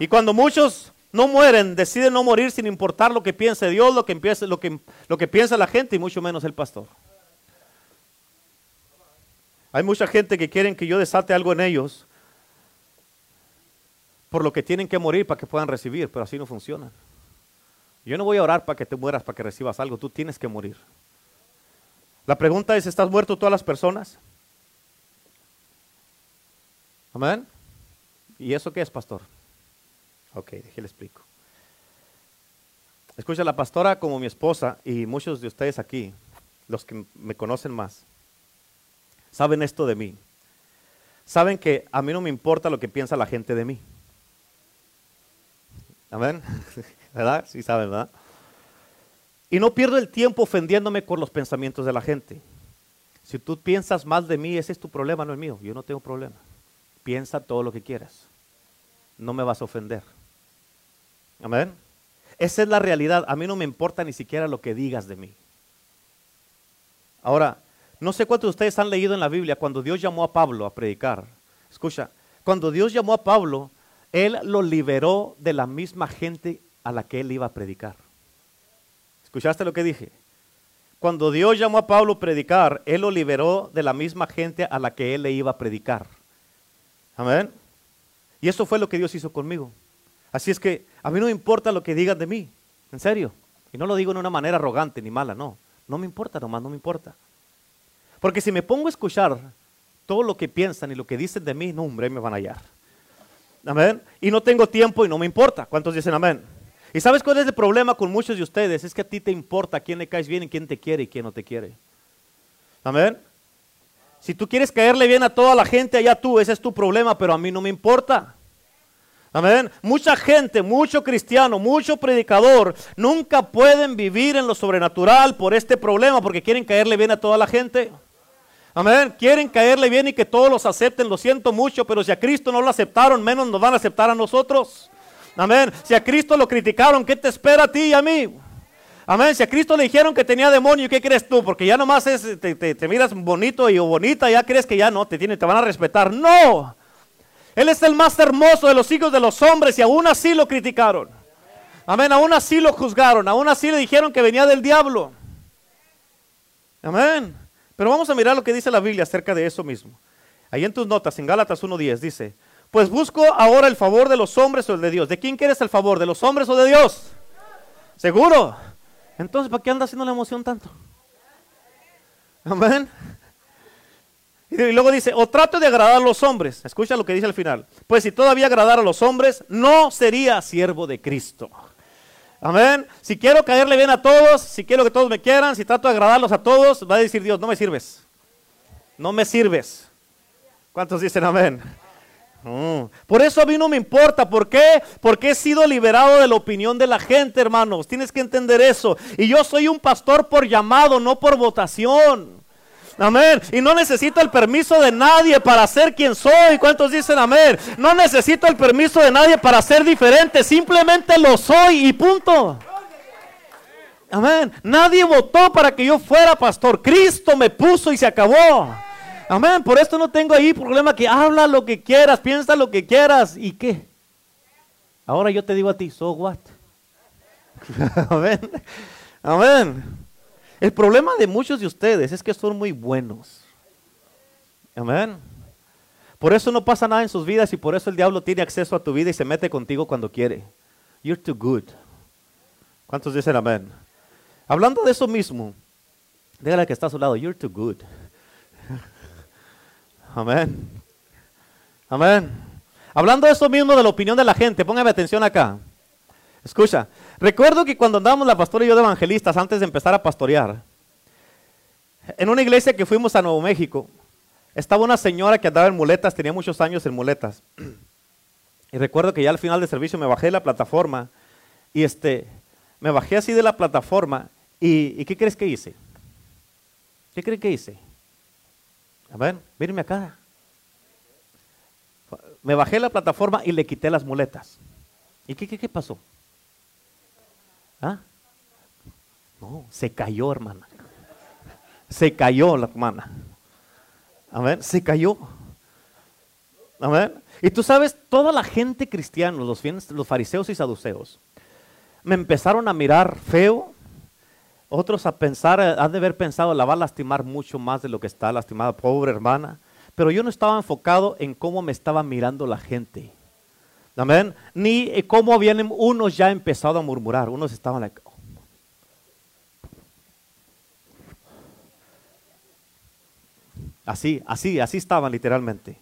Y cuando muchos no mueren, deciden no morir sin importar lo que piense Dios, lo que, empiece, lo que, lo que piensa la gente y mucho menos el pastor. Hay mucha gente que quieren que yo desate algo en ellos por lo que tienen que morir para que puedan recibir, pero así no funciona. Yo no voy a orar para que te mueras, para que recibas algo, tú tienes que morir. La pregunta es, ¿estás muerto todas las personas? Amén. ¿Y eso qué es, pastor? Ok, déjale explico. Escucha, la pastora como mi esposa y muchos de ustedes aquí, los que me conocen más, saben esto de mí. Saben que a mí no me importa lo que piensa la gente de mí. Amén. ¿Verdad? Sí saben, ¿verdad? Y no pierdo el tiempo ofendiéndome con los pensamientos de la gente. Si tú piensas mal de mí, ese es tu problema, no es mío. Yo no tengo problema. Piensa todo lo que quieras. No me vas a ofender. Amén. Esa es la realidad. A mí no me importa ni siquiera lo que digas de mí. Ahora, no sé cuántos de ustedes han leído en la Biblia cuando Dios llamó a Pablo a predicar. Escucha, cuando Dios llamó a Pablo, él lo liberó de la misma gente a la que él iba a predicar. ¿Escuchaste lo que dije? Cuando Dios llamó a Pablo a predicar, Él lo liberó de la misma gente a la que Él le iba a predicar. Amén. Y eso fue lo que Dios hizo conmigo. Así es que a mí no me importa lo que digan de mí, en serio. Y no lo digo en una manera arrogante ni mala, no. No me importa nomás, no me importa. Porque si me pongo a escuchar todo lo que piensan y lo que dicen de mí, no, hombre, me van a hallar. Amén. Y no tengo tiempo y no me importa. ¿Cuántos dicen amén? ¿Y sabes cuál es el problema con muchos de ustedes? Es que a ti te importa quién le caes bien y quién te quiere y quién no te quiere. Amén. Si tú quieres caerle bien a toda la gente, allá tú, ese es tu problema, pero a mí no me importa. Amén. Mucha gente, mucho cristiano, mucho predicador, nunca pueden vivir en lo sobrenatural por este problema, porque quieren caerle bien a toda la gente. Amén. Quieren caerle bien y que todos los acepten. Lo siento mucho, pero si a Cristo no lo aceptaron, menos nos van a aceptar a nosotros. Amén. Si a Cristo lo criticaron, ¿qué te espera a ti y a mí? Amén. Si a Cristo le dijeron que tenía demonio, ¿qué crees tú? Porque ya nomás es, te, miras bonito y bonita, ya crees que ya no, te, tiene, te van a respetar. No. Él es el más hermoso de los hijos de los hombres y aún así lo criticaron. Amén. Aún así lo juzgaron. Aún así le dijeron que venía del diablo. Amén. Pero vamos a mirar lo que dice la Biblia acerca de eso mismo. Ahí en tus notas, en Gálatas 1.10, dice, pues busco ahora el favor de los hombres o el de Dios. ¿De quién quieres el favor? ¿De los hombres o de Dios? ¿Seguro? Entonces, ¿para qué anda haciendo la emoción tanto? Amén. Y luego dice, o trato de agradar a los hombres. Escucha lo que dice al final. Pues si todavía agradara a los hombres, no sería siervo de Cristo. Amén. Si quiero caerle bien a todos, si quiero que todos me quieran, si trato de agradarlos a todos, va a decir Dios, no me sirves. No me sirves. ¿Cuántos dicen amén? Mm. Por eso a mí no me importa. ¿Por qué? Porque he sido liberado de la opinión de la gente, hermanos. Tienes que entender eso. Y yo soy un pastor por llamado, no por votación. Amén. Y no necesito el permiso de nadie para ser quien soy. ¿Cuántos dicen amén? No necesito el permiso de nadie para ser diferente. Simplemente lo soy y punto. Amén. Nadie votó para que yo fuera pastor. Cristo me puso y se acabó. Amén. Por esto no tengo ahí problema que habla lo que quieras, piensa lo que quieras. ¿Y qué? Ahora yo te digo a ti, so what? Amén. Amén. El problema de muchos de ustedes es que son muy buenos. Amén. Por eso no pasa nada en sus vidas y por eso el diablo tiene acceso a tu vida y se mete contigo cuando quiere. You're too good. ¿Cuántos dicen amén? Hablando de eso mismo, dígale que está a su lado, you're too good. Amén. Amén. Hablando de eso mismo de la opinión de la gente, póngame atención acá. Escucha, recuerdo que cuando andábamos la pastora y yo de evangelistas antes de empezar a pastorear, en una iglesia que fuimos a Nuevo México, estaba una señora que andaba en muletas, tenía muchos años en muletas. Y recuerdo que ya al final del servicio me bajé de la plataforma y este, me bajé así de la plataforma y, ¿qué crees que hice? ¿Qué crees que hice? A ver, mírenme acá. Me bajé la plataforma y le quité las muletas. ¿Y qué, qué, pasó? ¿Ah? No, se cayó, hermana. Se cayó la hermana. A ver, se cayó. A ver. Y tú sabes, toda la gente cristiana, los, los fariseos y saduceos, me empezaron a mirar feo otros a pensar, eh, han de haber pensado, la va a lastimar mucho más de lo que está lastimada, pobre hermana. Pero yo no estaba enfocado en cómo me estaba mirando la gente. Amén. Ni cómo habían unos ya empezado a murmurar. Unos estaban oh". Así, así, así estaban literalmente.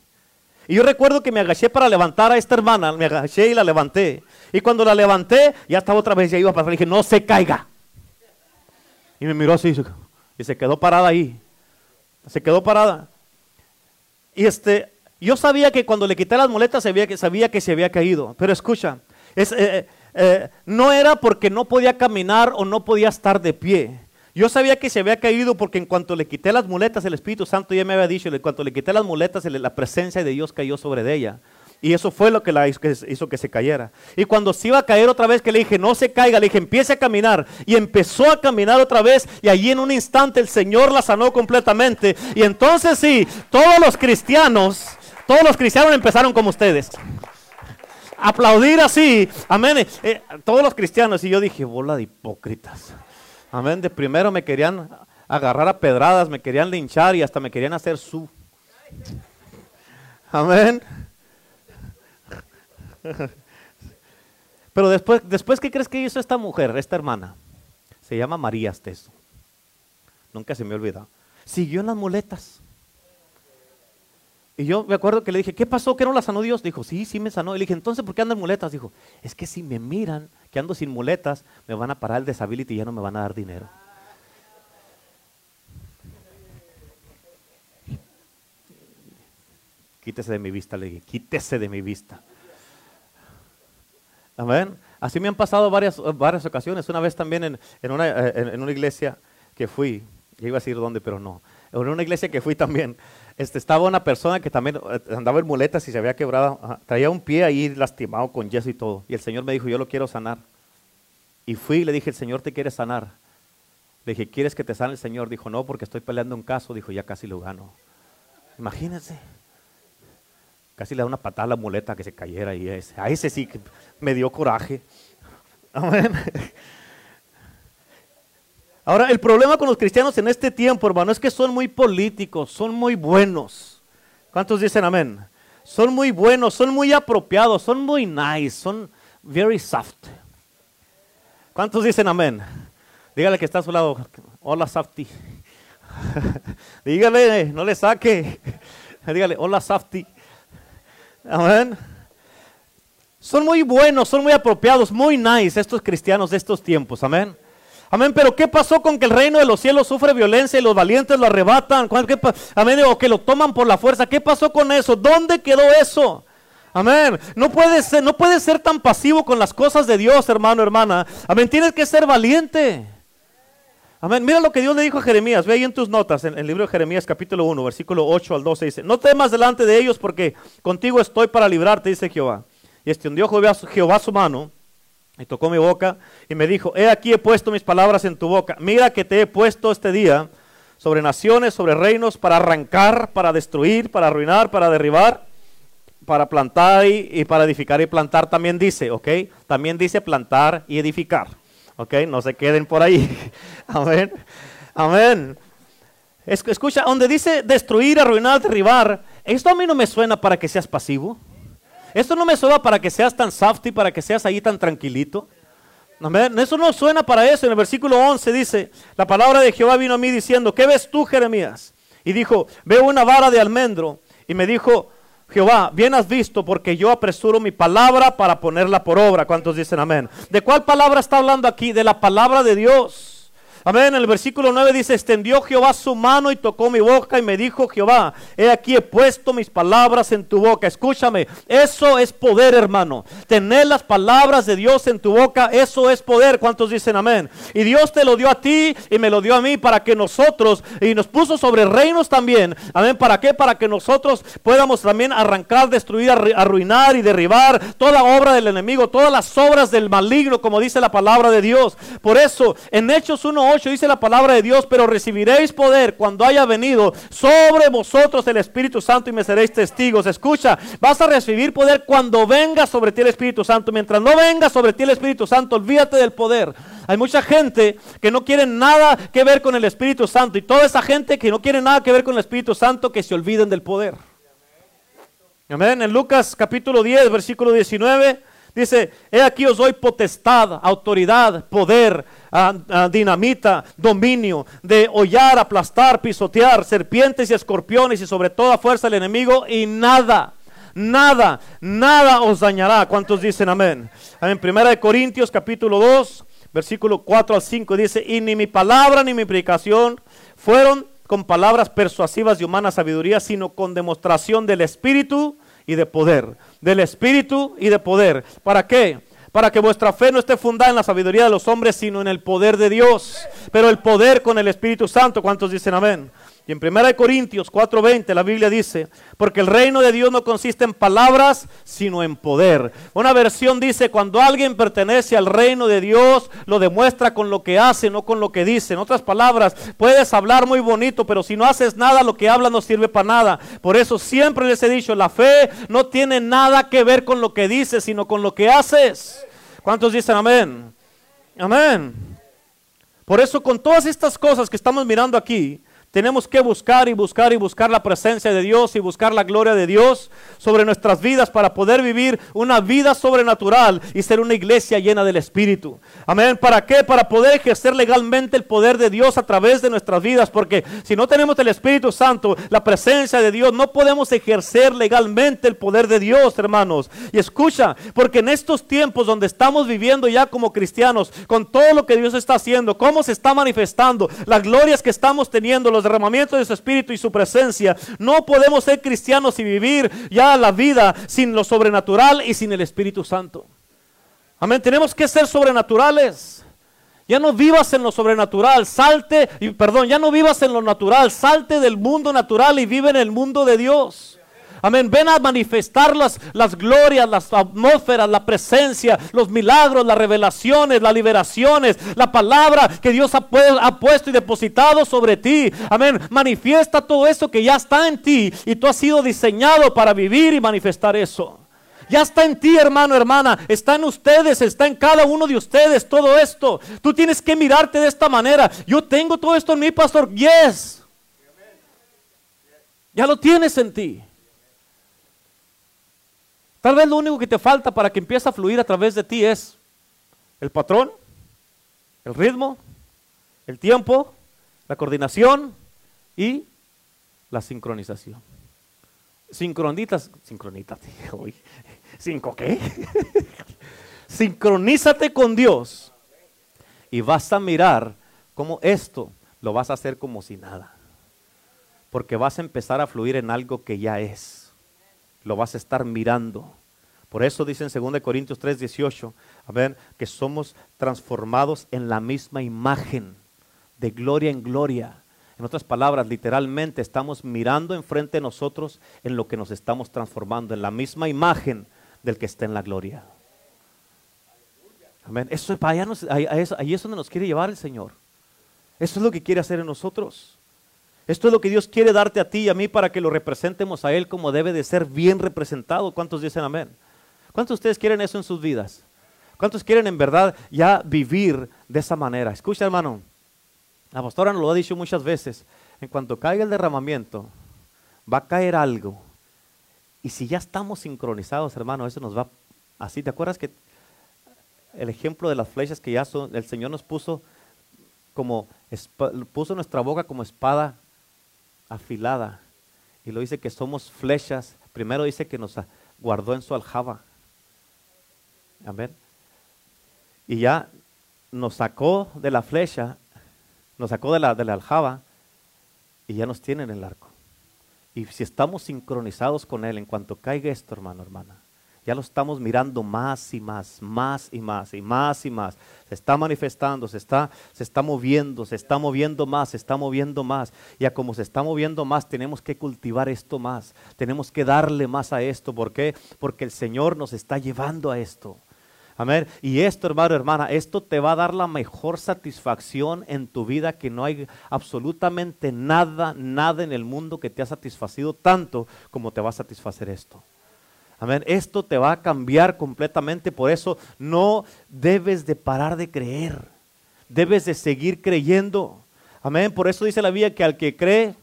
Y yo recuerdo que me agaché para levantar a esta hermana, me agaché y la levanté. Y cuando la levanté, ya estaba otra vez, ya iba a pasar, y dije, no se caiga. Y me miró así y se quedó parada ahí. Se quedó parada. Y este, yo sabía que cuando le quité las muletas sabía que, sabía que se había caído. Pero escucha, es, eh, eh, no era porque no podía caminar o no podía estar de pie. Yo sabía que se había caído porque en cuanto le quité las muletas, el Espíritu Santo ya me había dicho, en cuanto le quité las muletas, la presencia de Dios cayó sobre ella. Y eso fue lo que la hizo, que se cayera. Y cuando se iba a caer otra vez, que le dije, no se caiga, le dije, empiece a caminar. Y empezó a caminar otra vez. Y allí en un instante el Señor la sanó completamente. Y entonces sí, todos los cristianos, todos los cristianos empezaron como ustedes. Aplaudir así. Amén. Eh, todos los cristianos. Y yo dije, bola de hipócritas. Amén. De primero me querían agarrar a pedradas, me querían linchar y hasta me querían hacer su. Amén. Pero después, después, ¿qué crees que hizo esta mujer, esta hermana? Se llama María Esteso. Nunca se me olvida. Siguió en las muletas. Y yo me acuerdo que le dije, ¿qué pasó? ¿Que no la sanó Dios? Dijo, sí, sí me sanó. Y le dije, entonces, ¿por qué andan muletas? Dijo, es que si me miran que ando sin muletas, me van a parar el disability y ya no me van a dar dinero. Quítese de mi vista, le dije, quítese de mi vista. Amén. Así me han pasado varias, varias ocasiones. Una vez también en, en, una, eh, en, en una iglesia que fui, iba a decir dónde, pero no. En una iglesia que fui también, este, estaba una persona que también eh, andaba en muletas y se había quebrado, traía un pie ahí lastimado con yeso y todo. Y el Señor me dijo, yo lo quiero sanar. Y fui y le dije, el Señor te quiere sanar. Le dije, ¿quieres que te sane el Señor? Dijo, no, porque estoy peleando un caso. Dijo, ya casi lo gano. Imagínense. Casi le da una patada a la muleta que se cayera y ese, a ese sí que me dio coraje. Ahora, el problema con los cristianos en este tiempo, hermano, es que son muy políticos, son muy buenos. ¿Cuántos dicen amén? Son muy buenos, son muy apropiados, son muy nice, son very soft. ¿Cuántos dicen amén? Dígale que está a su lado, hola softy. Dígale, no le saque. Dígale, hola softy. Amén. Son muy buenos, son muy apropiados, muy nice estos cristianos de estos tiempos. Amén. Amén, pero ¿qué pasó con que el reino de los cielos sufre violencia y los valientes lo arrebatan? Amén, o que lo toman por la fuerza. ¿Qué pasó con eso? ¿Dónde quedó eso? Amén. No puedes ser, no puedes ser tan pasivo con las cosas de Dios, hermano, hermana. Amén, tienes que ser valiente. Amén. Mira lo que Dios le dijo a Jeremías. Ve ahí en tus notas, en el libro de Jeremías capítulo 1, versículo 8 al 12. Dice, no temas delante de ellos porque contigo estoy para librarte, dice Jehová. Y extendió Jehová, Jehová su mano y tocó mi boca y me dijo, he aquí he puesto mis palabras en tu boca. Mira que te he puesto este día sobre naciones, sobre reinos, para arrancar, para destruir, para arruinar, para derribar, para plantar y, y para edificar y plantar también dice, ¿ok? También dice plantar y edificar. ¿ok? No se queden por ahí. Amén. Amén. Es- Escucha, donde dice destruir, arruinar, derribar, esto a mí no me suena para que seas pasivo. Esto no me suena para que seas tan softy, para que seas ahí tan tranquilito. Eso no suena para eso. En el versículo 11 dice, la palabra de Jehová vino a mí diciendo, ¿qué ves tú, Jeremías? Y dijo, veo una vara de almendro. Y me dijo, Jehová, bien has visto, porque yo apresuro mi palabra para ponerla por obra. ¿Cuántos dicen amén? ¿De cuál palabra está hablando aquí? De la palabra de Dios. Amén. El versículo 9 dice, extendió Jehová su mano y tocó mi boca y me dijo Jehová, he aquí he puesto mis palabras en tu boca. Escúchame, eso es poder, hermano. Tener las palabras de Dios en tu boca, eso es poder. ¿Cuántos dicen amén? Y Dios te lo dio a ti y me lo dio a mí para que nosotros, y nos puso sobre reinos también. Amén. ¿Para qué? Para que nosotros podamos también arrancar, destruir, arru- arruinar y derribar toda obra del enemigo, todas las obras del maligno, como dice la palabra de Dios. Por eso, en Hechos 1.8 dice la palabra de Dios, pero recibiréis poder cuando haya venido sobre vosotros el Espíritu Santo y me seréis testigos. Escucha, vas a recibir poder cuando venga sobre ti el Espíritu Santo. Mientras no venga sobre ti el Espíritu Santo, olvídate del poder. Hay mucha gente que no quiere nada que ver con el Espíritu Santo y toda esa gente que no quiere nada que ver con el Espíritu Santo que se olviden del poder. Amén. En Lucas capítulo 10, versículo 19, dice, he aquí os doy potestad, autoridad, poder, ah, ah, dinamita, dominio, de hollar, aplastar, pisotear, serpientes y escorpiones y sobre toda fuerza del enemigo y nada. Nada, nada os dañará. ¿Cuántos dicen amén? Amén. Primera de Corintios capítulo 2, versículo 4 al 5 dice, y ni mi palabra ni mi predicación fueron con palabras persuasivas de humana sabiduría, sino con demostración del Espíritu y de poder. Del Espíritu y de poder. ¿Para qué? Para que vuestra fe no esté fundada en la sabiduría de los hombres, sino en el poder de Dios. Pero el poder con el Espíritu Santo, ¿cuántos dicen amén? Y en 1 Corintios 4:20 la Biblia dice, porque el reino de Dios no consiste en palabras, sino en poder. Una versión dice, cuando alguien pertenece al reino de Dios, lo demuestra con lo que hace, no con lo que dice. En otras palabras, puedes hablar muy bonito, pero si no haces nada, lo que hablas no sirve para nada. Por eso siempre les he dicho, la fe no tiene nada que ver con lo que dices, sino con lo que haces. ¿Cuántos dicen amén? Amén. Por eso con todas estas cosas que estamos mirando aquí, Tenemos que buscar y buscar y buscar la presencia de Dios y buscar la gloria de Dios sobre nuestras vidas para poder vivir una vida sobrenatural y ser una iglesia llena del Espíritu. Amén. ¿Para qué? Para poder ejercer legalmente el poder de Dios a través de nuestras vidas. Porque si no tenemos el Espíritu Santo, la presencia de Dios, no podemos ejercer legalmente el poder de Dios, hermanos. Y escucha, porque en estos tiempos donde estamos viviendo ya como cristianos, con todo lo que Dios está haciendo, cómo se está manifestando, las glorias que estamos teniendo, los derramamientos de su Espíritu y su presencia. No podemos ser cristianos y vivir ya la vida sin lo sobrenatural y sin el Espíritu Santo. Amén. Tenemos que ser sobrenaturales. Ya no vivas en lo sobrenatural, salte, y perdón, ya no vivas en lo natural, salte del mundo natural y vive en el mundo de Dios. Amén. Ven a manifestar las, las glorias, las atmósferas, la presencia, los milagros, las revelaciones, las liberaciones, la palabra que Dios ha, ha puesto y depositado sobre ti. Amén. Manifiesta todo eso que ya está en ti y tú has sido diseñado para vivir y manifestar eso. Ya está en ti, hermano, hermana. Está en ustedes, está en cada uno de ustedes todo esto. Tú tienes que mirarte de esta manera. Yo tengo todo esto en mi pastor. Yes. Ya lo tienes en ti. Tal vez lo único que te falta para que empiece a fluir a través de ti es el patrón, el ritmo, el tiempo, la coordinación y la sincronización. Sincronitas, sincronítate, hoy. ¿Cinco qué? Sincronízate con Dios y vas a mirar cómo esto lo vas a hacer como si nada. Porque vas a empezar a fluir en algo que ya es lo vas a estar mirando. Por eso dice en 2 Corintios 3, 18, a ver, que somos transformados en la misma imagen, de gloria en gloria. En otras palabras, literalmente estamos mirando enfrente de nosotros en lo que nos estamos transformando, en la misma imagen del que está en la gloria. Amén. Eso, allá ahí es donde nos quiere llevar el Señor. Eso es lo que quiere hacer en nosotros. Esto es lo que Dios quiere darte a ti y a mí para que lo representemos a Él como debe de ser bien representado. ¿Cuántos dicen amén? ¿Cuántos de ustedes quieren eso en sus vidas? ¿Cuántos quieren en verdad ya vivir de esa manera? Escucha hermano, la pastora nos lo ha dicho muchas veces. En cuanto caiga el derramamiento, va a caer algo. Y si ya estamos sincronizados, hermano, eso nos va así. ¿Te acuerdas que el ejemplo de las flechas que ya son, el Señor nos puso como, puso nuestra boca como espada afilada. Y lo dice que somos flechas. Primero dice que nos guardó en su aljaba. Amén. Y ya nos sacó de la flecha, nos sacó de la, de la aljaba y ya nos tiene en el arco. Y si estamos sincronizados con Él, en cuanto caiga esto, hermano, hermana, ya lo estamos mirando más y más, más y más y más y más. Se está manifestando, se está, se está moviendo, se está moviendo más, se está moviendo más. Y a como se está moviendo más, tenemos que cultivar esto más. Tenemos que darle más a esto. ¿Por qué? Porque el Señor nos está llevando a esto. Amén. Y esto, hermano, hermana, esto te va a dar la mejor satisfacción en tu vida que no hay absolutamente nada, nada en el mundo que te ha satisfacido tanto como te va a satisfacer esto. Amén. Esto te va a cambiar completamente. Por eso no debes de parar de creer. Debes de seguir creyendo. Amén. Por eso dice la Biblia que al que cree,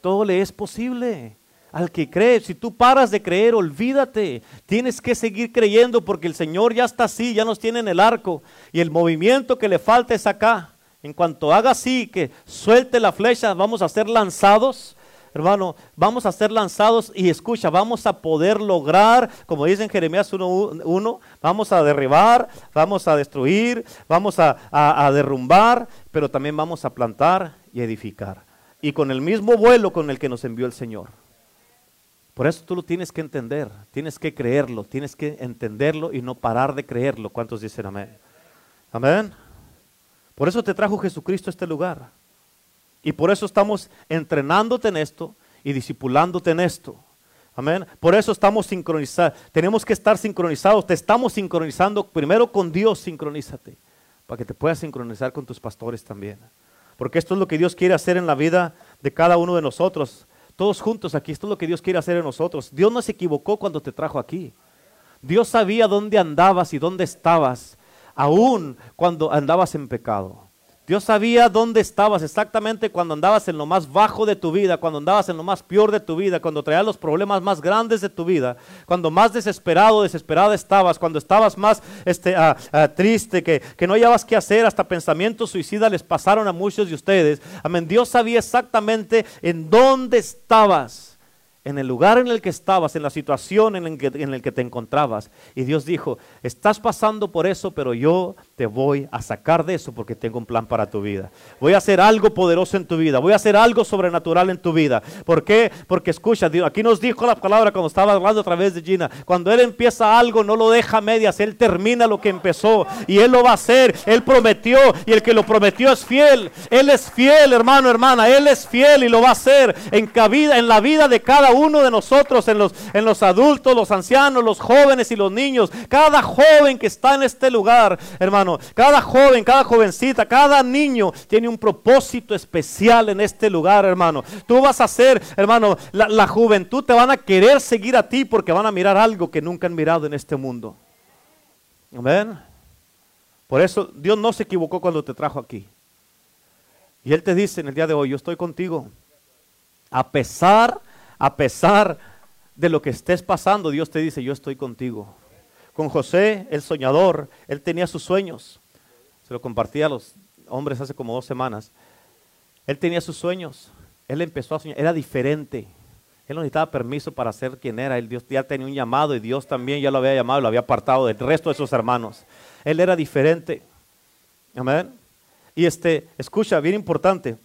todo le es posible. Al que cree, si tú paras de creer, olvídate. Tienes que seguir creyendo porque el Señor ya está así, ya nos tiene en el arco. Y el movimiento que le falta es acá. En cuanto haga así, que suelte la flecha, vamos a ser lanzados hermano, vamos a ser lanzados y escucha, vamos a poder lograr, como dice en Jeremías 1.1, vamos a derribar, vamos a destruir, vamos a, derrumbar, pero también vamos a plantar y edificar. Y con el mismo vuelo con el que nos envió el Señor. Por eso tú lo tienes que entender, tienes que creerlo, tienes que entenderlo y no parar de creerlo. ¿Cuántos dicen amén? Amén. Por eso te trajo Jesucristo a este lugar. Y por eso estamos entrenándote en esto y discipulándote en esto. Amén. Por eso estamos sincronizados. Tenemos que estar sincronizados. Te estamos sincronizando primero con Dios, sincronízate. Para que te puedas sincronizar con tus pastores también. Porque esto es lo que Dios quiere hacer en la vida de cada uno de nosotros. Todos juntos aquí, esto es lo que Dios quiere hacer en nosotros. Dios no se equivocó cuando te trajo aquí. Dios sabía dónde andabas y dónde estabas, aún cuando andabas en pecado. Dios sabía dónde estabas exactamente cuando andabas en lo más bajo de tu vida, cuando andabas en lo más peor de tu vida, cuando traías los problemas más grandes de tu vida, cuando más desesperado, desesperada estabas, cuando estabas más este, ah, ah, triste, que, que no hallabas qué hacer, hasta pensamientos suicidas les pasaron a muchos de ustedes. Amén. Dios sabía exactamente en dónde estabas en el lugar en el que estabas, en la situación en el, que, en el que te encontrabas. Y Dios dijo, estás pasando por eso, pero yo te voy a sacar de eso porque tengo un plan para tu vida. Voy a hacer algo poderoso en tu vida, voy a hacer algo sobrenatural en tu vida. ¿Por qué? Porque escucha, aquí nos dijo la palabra cuando estaba hablando a través de Gina, cuando Él empieza algo, no lo deja a medias, Él termina lo que empezó y Él lo va a hacer, Él prometió y el que lo prometió es fiel. Él es fiel, hermano, hermana, Él es fiel y lo va a hacer en, en la vida de cada uno de nosotros, en los, en los adultos, los ancianos, los jóvenes y los niños, cada joven que está en este lugar, hermano, cada joven, cada jovencita, cada niño tiene un propósito especial en este lugar, hermano. Tú vas a ser, hermano, la, la juventud te van a querer seguir a ti porque van a mirar algo que nunca han mirado en este mundo. Amén. Por eso Dios no se equivocó cuando te trajo aquí. Y Él te dice en el día de hoy, yo estoy contigo. A pesar a pesar de lo que estés pasando, Dios te dice, yo estoy contigo. Con José, el soñador, él tenía sus sueños. Se lo compartía a los hombres hace como dos semanas. Él tenía sus sueños. Él empezó a soñar. Era diferente. Él no necesitaba permiso para ser quien era. Él Dios ya tenía un llamado y Dios también ya lo había llamado y lo había apartado del resto de sus hermanos. Él era diferente. Amén. Y este, escucha, bien importante.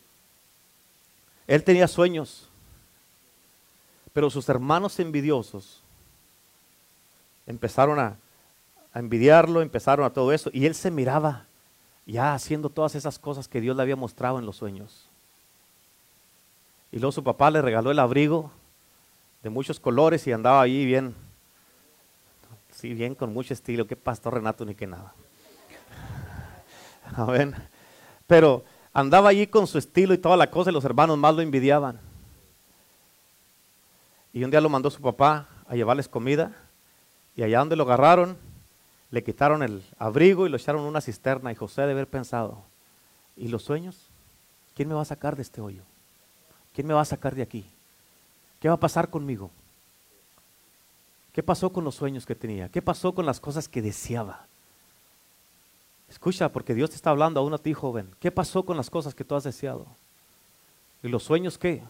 Él tenía sueños. Pero sus hermanos envidiosos empezaron a, envidiarlo, empezaron a todo eso, y él se miraba ya haciendo todas esas cosas que Dios le había mostrado en los sueños. Y luego su papá le regaló el abrigo de muchos colores y andaba ahí bien, sí, bien con mucho estilo, qué pastor Renato ni que nada. Amén. Pero andaba allí con su estilo y toda la cosa y los hermanos más lo envidiaban. Y un día lo mandó su papá a llevarles comida. Y allá donde lo agarraron, le quitaron el abrigo y lo echaron en una cisterna. Y José debe haber pensado, ¿y los sueños? ¿Quién me va a sacar de este hoyo? ¿Quién me va a sacar de aquí? ¿Qué va a pasar conmigo? ¿Qué pasó con los sueños que tenía? ¿Qué pasó con las cosas que deseaba? Escucha, porque Dios te está hablando aún a ti, joven. ¿Qué pasó con las cosas que tú has deseado? ¿Y los sueños qué?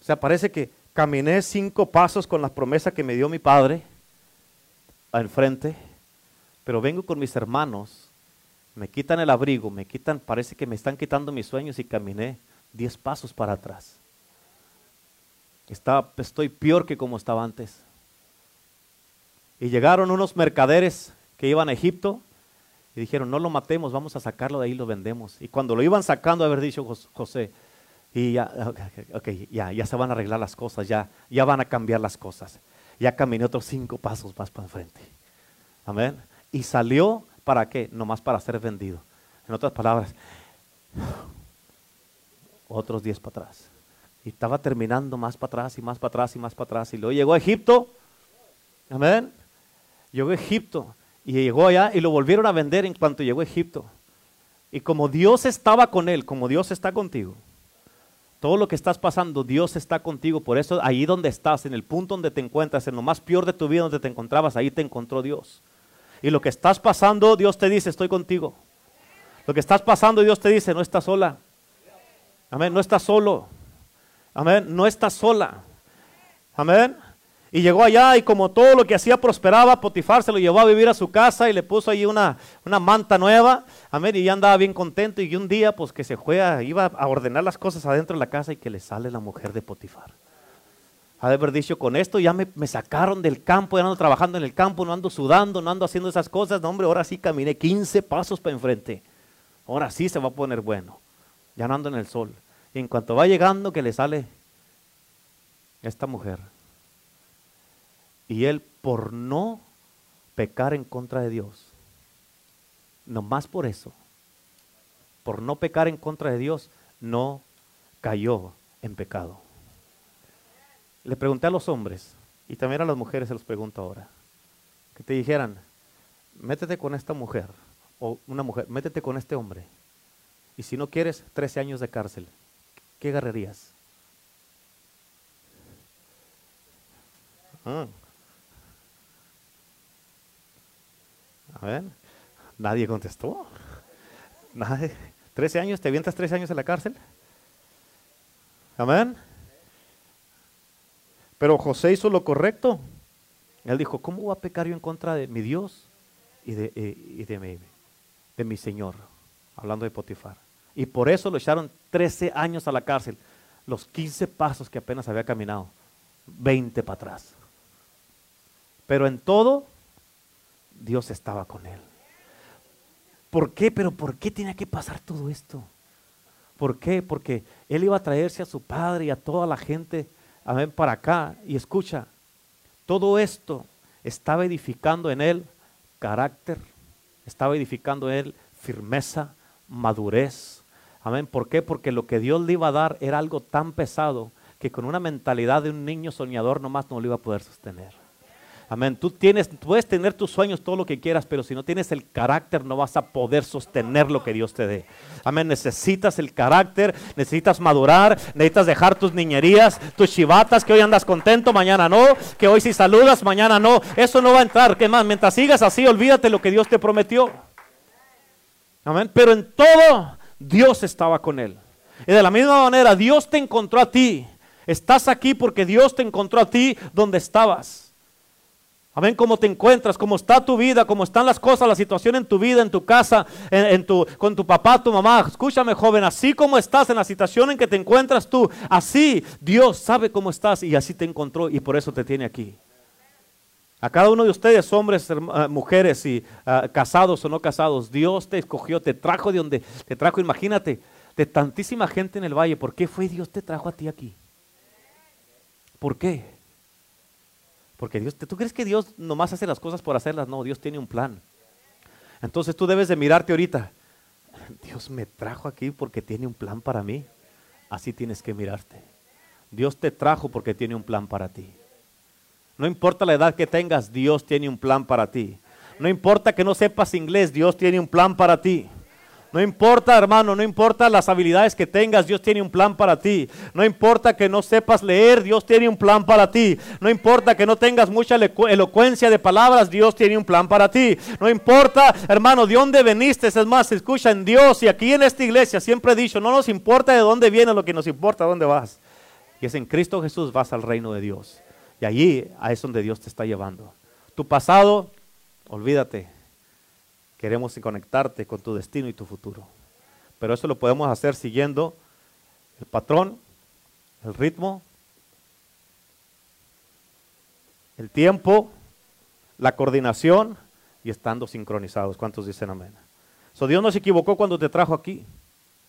O sea, parece que caminé cinco pasos con la promesa que me dio mi padre al frente, pero vengo con mis hermanos, me quitan el abrigo, me quitan, parece que me están quitando mis sueños y caminé diez pasos para atrás. estoy peor que como estaba antes. Y llegaron unos mercaderes que iban a Egipto y dijeron, no lo matemos, vamos a sacarlo de ahí lo vendemos. Y cuando lo iban sacando, haber dicho José, y ya, okay, ya, ya se van a arreglar las cosas, ya, ya van a cambiar las cosas. Ya caminé otros cinco pasos más para enfrente. Amén. Y salió para qué? Nomás para ser vendido. En otras palabras, otros diez para atrás. Y estaba terminando más para atrás y más para atrás y más para atrás. Y luego llegó a Egipto. Amén. Llegó a Egipto. Y llegó allá y lo volvieron a vender en cuanto llegó a Egipto. Y como Dios estaba con él, como Dios está contigo, todo lo que estás pasando, Dios está contigo. Por eso ahí donde estás, en el punto donde te encuentras, en lo más peor de tu vida donde te encontrabas, ahí te encontró Dios. Y lo que estás pasando, Dios te dice, estoy contigo. Lo que estás pasando, Dios te dice, no estás sola. Amén, no estás solo. Amén, no estás sola. Amén. Y llegó allá y como todo lo que hacía prosperaba, Potifar se lo llevó a vivir a su casa y le puso ahí una, una manta nueva. Amén. Y ya andaba bien contento. Y un día, pues que se fue, iba a ordenar las cosas adentro de la casa y que le sale la mujer de Potifar. Ha de haber dicho, con esto ya me, me, sacaron del campo, ya ando trabajando en el campo, no ando sudando, no ando haciendo esas cosas. No, hombre, ahora sí caminé 15 pasos para enfrente. Ahora sí se va a poner bueno. Ya no ando en el sol. Y en cuanto va llegando, que le sale esta mujer y él, por no pecar en contra de Dios, nomás por eso, por no pecar en contra de Dios, no cayó en pecado. Le pregunté a los hombres, y también a las mujeres se los pregunto ahora, que te dijeran, métete con esta mujer, o una mujer, métete con este hombre. Y si no quieres, 13 años de cárcel. ¿Qué agarrarías? Ah. A nadie contestó. Nadie. ¿13 años? ¿Te avientas 13 años en la cárcel? Amén. Pero José hizo lo correcto. Él dijo, ¿cómo voy a pecar yo en contra de mi Dios y de, eh, de, mi, de mi Señor? Hablando de Potifar. Y por eso lo echaron 13 años a la cárcel. Los 15 pasos que apenas había caminado. 20 para atrás. Pero en todo, Dios estaba con él. ¿Por qué? Pero ¿por qué tenía que pasar todo esto? ¿Por qué? Porque él iba a traerse a su padre y a toda la gente amén, para acá. Y escucha, todo esto estaba edificando en él carácter, estaba edificando en él firmeza, madurez. Amén. ¿Por qué? Porque lo que Dios le iba a dar era algo tan pesado que con una mentalidad de un niño soñador nomás no lo iba a poder sostener. Amén. Tú tienes, puedes tener tus sueños, todo lo que quieras, pero si no tienes el carácter, no vas a poder sostener lo que Dios te dé. Amén. Necesitas el carácter, necesitas madurar, necesitas dejar tus niñerías, tus chivatas, que hoy andas contento, mañana no, que hoy si saludas, mañana no. Eso no va a entrar. ¿Qué más? Mientras sigas así, olvídate lo que Dios te prometió. Amén. Pero en todo, Dios estaba con él. Y de la misma manera, Dios te encontró a ti. Estás aquí porque Dios te encontró a ti donde estabas. Amén, cómo te encuentras, cómo está tu vida, cómo están las cosas, la situación en tu vida, en tu casa, con tu papá, tu mamá. Escúchame, joven, así como estás en la situación en que te encuentras tú, así Dios sabe cómo estás y así te encontró y por eso te tiene aquí. A cada uno de ustedes, hombres, eh, mujeres y ah, casados o no casados, Dios te escogió, te trajo de donde te trajo. Imagínate, de tantísima gente en el valle, ¿por qué fue Dios te trajo a ti aquí? ¿Por qué? Porque Dios, ¿tú crees que Dios nomás hace las cosas por hacerlas? No, Dios tiene un plan. Entonces tú debes de mirarte ahorita. Dios me trajo aquí porque tiene un plan para mí. Así tienes que mirarte. Dios te trajo porque tiene un plan para ti. No importa la edad que tengas, Dios tiene un plan para ti. No importa que no sepas inglés, Dios tiene un plan para ti. No importa, hermano, no importa las habilidades que tengas, Dios tiene un plan para ti. No importa que no sepas leer, Dios tiene un plan para ti. No importa que no tengas mucha elocuencia de palabras, Dios tiene un plan para ti. No importa, hermano, de dónde veniste, es más, escucha en Dios y aquí en esta iglesia siempre he dicho, no nos importa de dónde vienes, lo que nos importa dónde vas. Y es en Cristo Jesús vas al reino de Dios. Y allí a es donde Dios te está llevando. Tu pasado, olvídate, Queremos conectarte con tu destino y tu futuro. Pero eso lo podemos hacer siguiendo el patrón, el ritmo, el tiempo, la coordinación y estando sincronizados. ¿Cuántos dicen amén? So, Dios no se equivocó cuando te trajo aquí.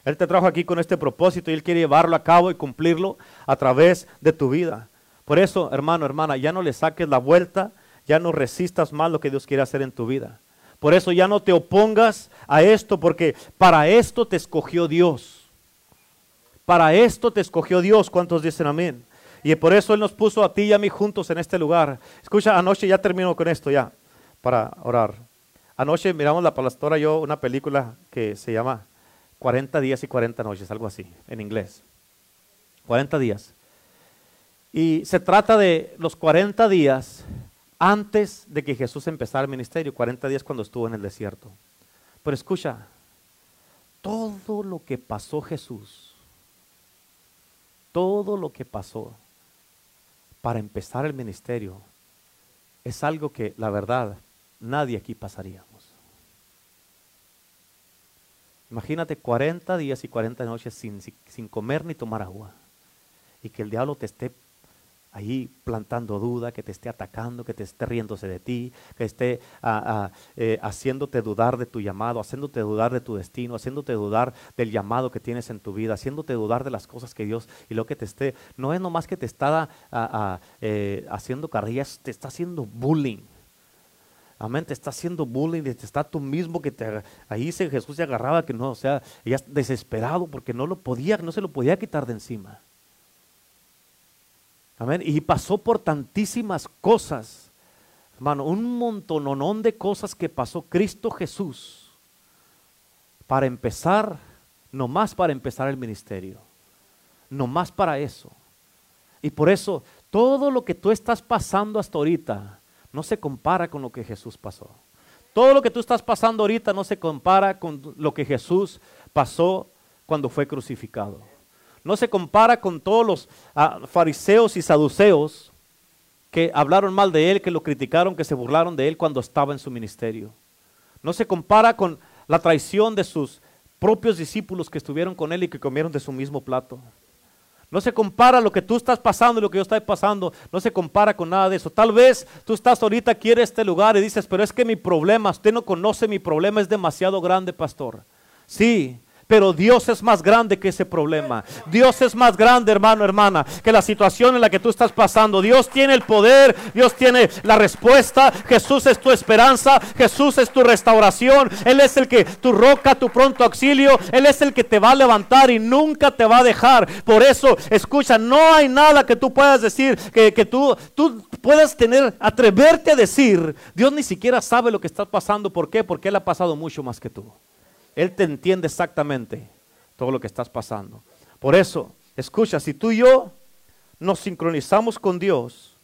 Él te trajo aquí con este propósito y Él quiere llevarlo a cabo y cumplirlo a través de tu vida. Por eso, hermano, hermana, ya no le saques la vuelta, ya no resistas más lo que Dios quiere hacer en tu vida. Por eso ya no te opongas a esto, porque para esto te escogió Dios. Para esto te escogió Dios. ¿Cuántos dicen amén? Y por eso Él nos puso a ti y a mí juntos en este lugar. Escucha, anoche ya termino con esto ya, para orar. Anoche miramos la pastora yo una película que se llama 40 días y 40 noches, algo así, en inglés. 40 días. Y se trata de los 40 días antes de que Jesús empezara el ministerio, 40 días cuando estuvo en el desierto. Pero escucha, todo lo que pasó Jesús, todo lo que pasó para empezar el ministerio, es algo que la verdad nadie aquí pasaríamos. Imagínate 40 días y 40 noches sin, comer ni tomar agua y que el diablo te esté ahí plantando duda, que te esté atacando, que te esté riéndose de ti, que esté ah, ah, eh, haciéndote dudar de tu llamado, haciéndote dudar de tu destino, haciéndote dudar del llamado que tienes en tu vida, haciéndote dudar de las cosas que Dios y lo que te esté, no es nomás que te está ah, eh, haciendo carrillas, te está haciendo bullying. Amén, te está haciendo bullying, te está tú mismo que te, ahí se, Jesús se agarraba que no, o sea, ya desesperado porque no lo podía, no se lo podía quitar de encima. Amén. Y pasó por tantísimas cosas, hermano, un montononón de cosas que pasó Cristo Jesús para empezar, nomás para empezar el ministerio. Nomás para eso. Y por eso, todo lo que tú estás pasando hasta ahorita no se compara con lo que Jesús pasó. Todo lo que tú estás pasando ahorita no se compara con lo que Jesús pasó cuando fue crucificado. No se compara con todos los ah, fariseos y saduceos que hablaron mal de él, que lo criticaron, que se burlaron de él cuando estaba en su ministerio. No se compara con la traición de sus propios discípulos que estuvieron con él y que comieron de su mismo plato. No se compara lo que tú estás pasando y lo que yo estoy pasando. No se compara con nada de eso. Tal vez tú estás ahorita aquí este lugar y dices, pero es que mi problema, usted no conoce mi problema, es demasiado grande, pastor. Sí, pero Dios es más grande que ese problema. Dios es más grande, hermano, hermana, que la situación en la que tú estás pasando. Dios tiene el poder, Dios tiene la respuesta. Jesús es tu esperanza, Jesús es tu restauración. Él es el que, tu roca, tu pronto auxilio. Él es el que te va a levantar y nunca te va a dejar. Por eso, escucha, no hay nada que tú puedas decir, que, tú, tú puedas tener, atreverte a decir. Dios ni siquiera sabe lo que está pasando. ¿Por qué? Porque Él ha pasado mucho más que tú. Él te entiende exactamente todo lo que estás pasando. Por eso, escucha, si tú y yo nos sincronizamos con Dios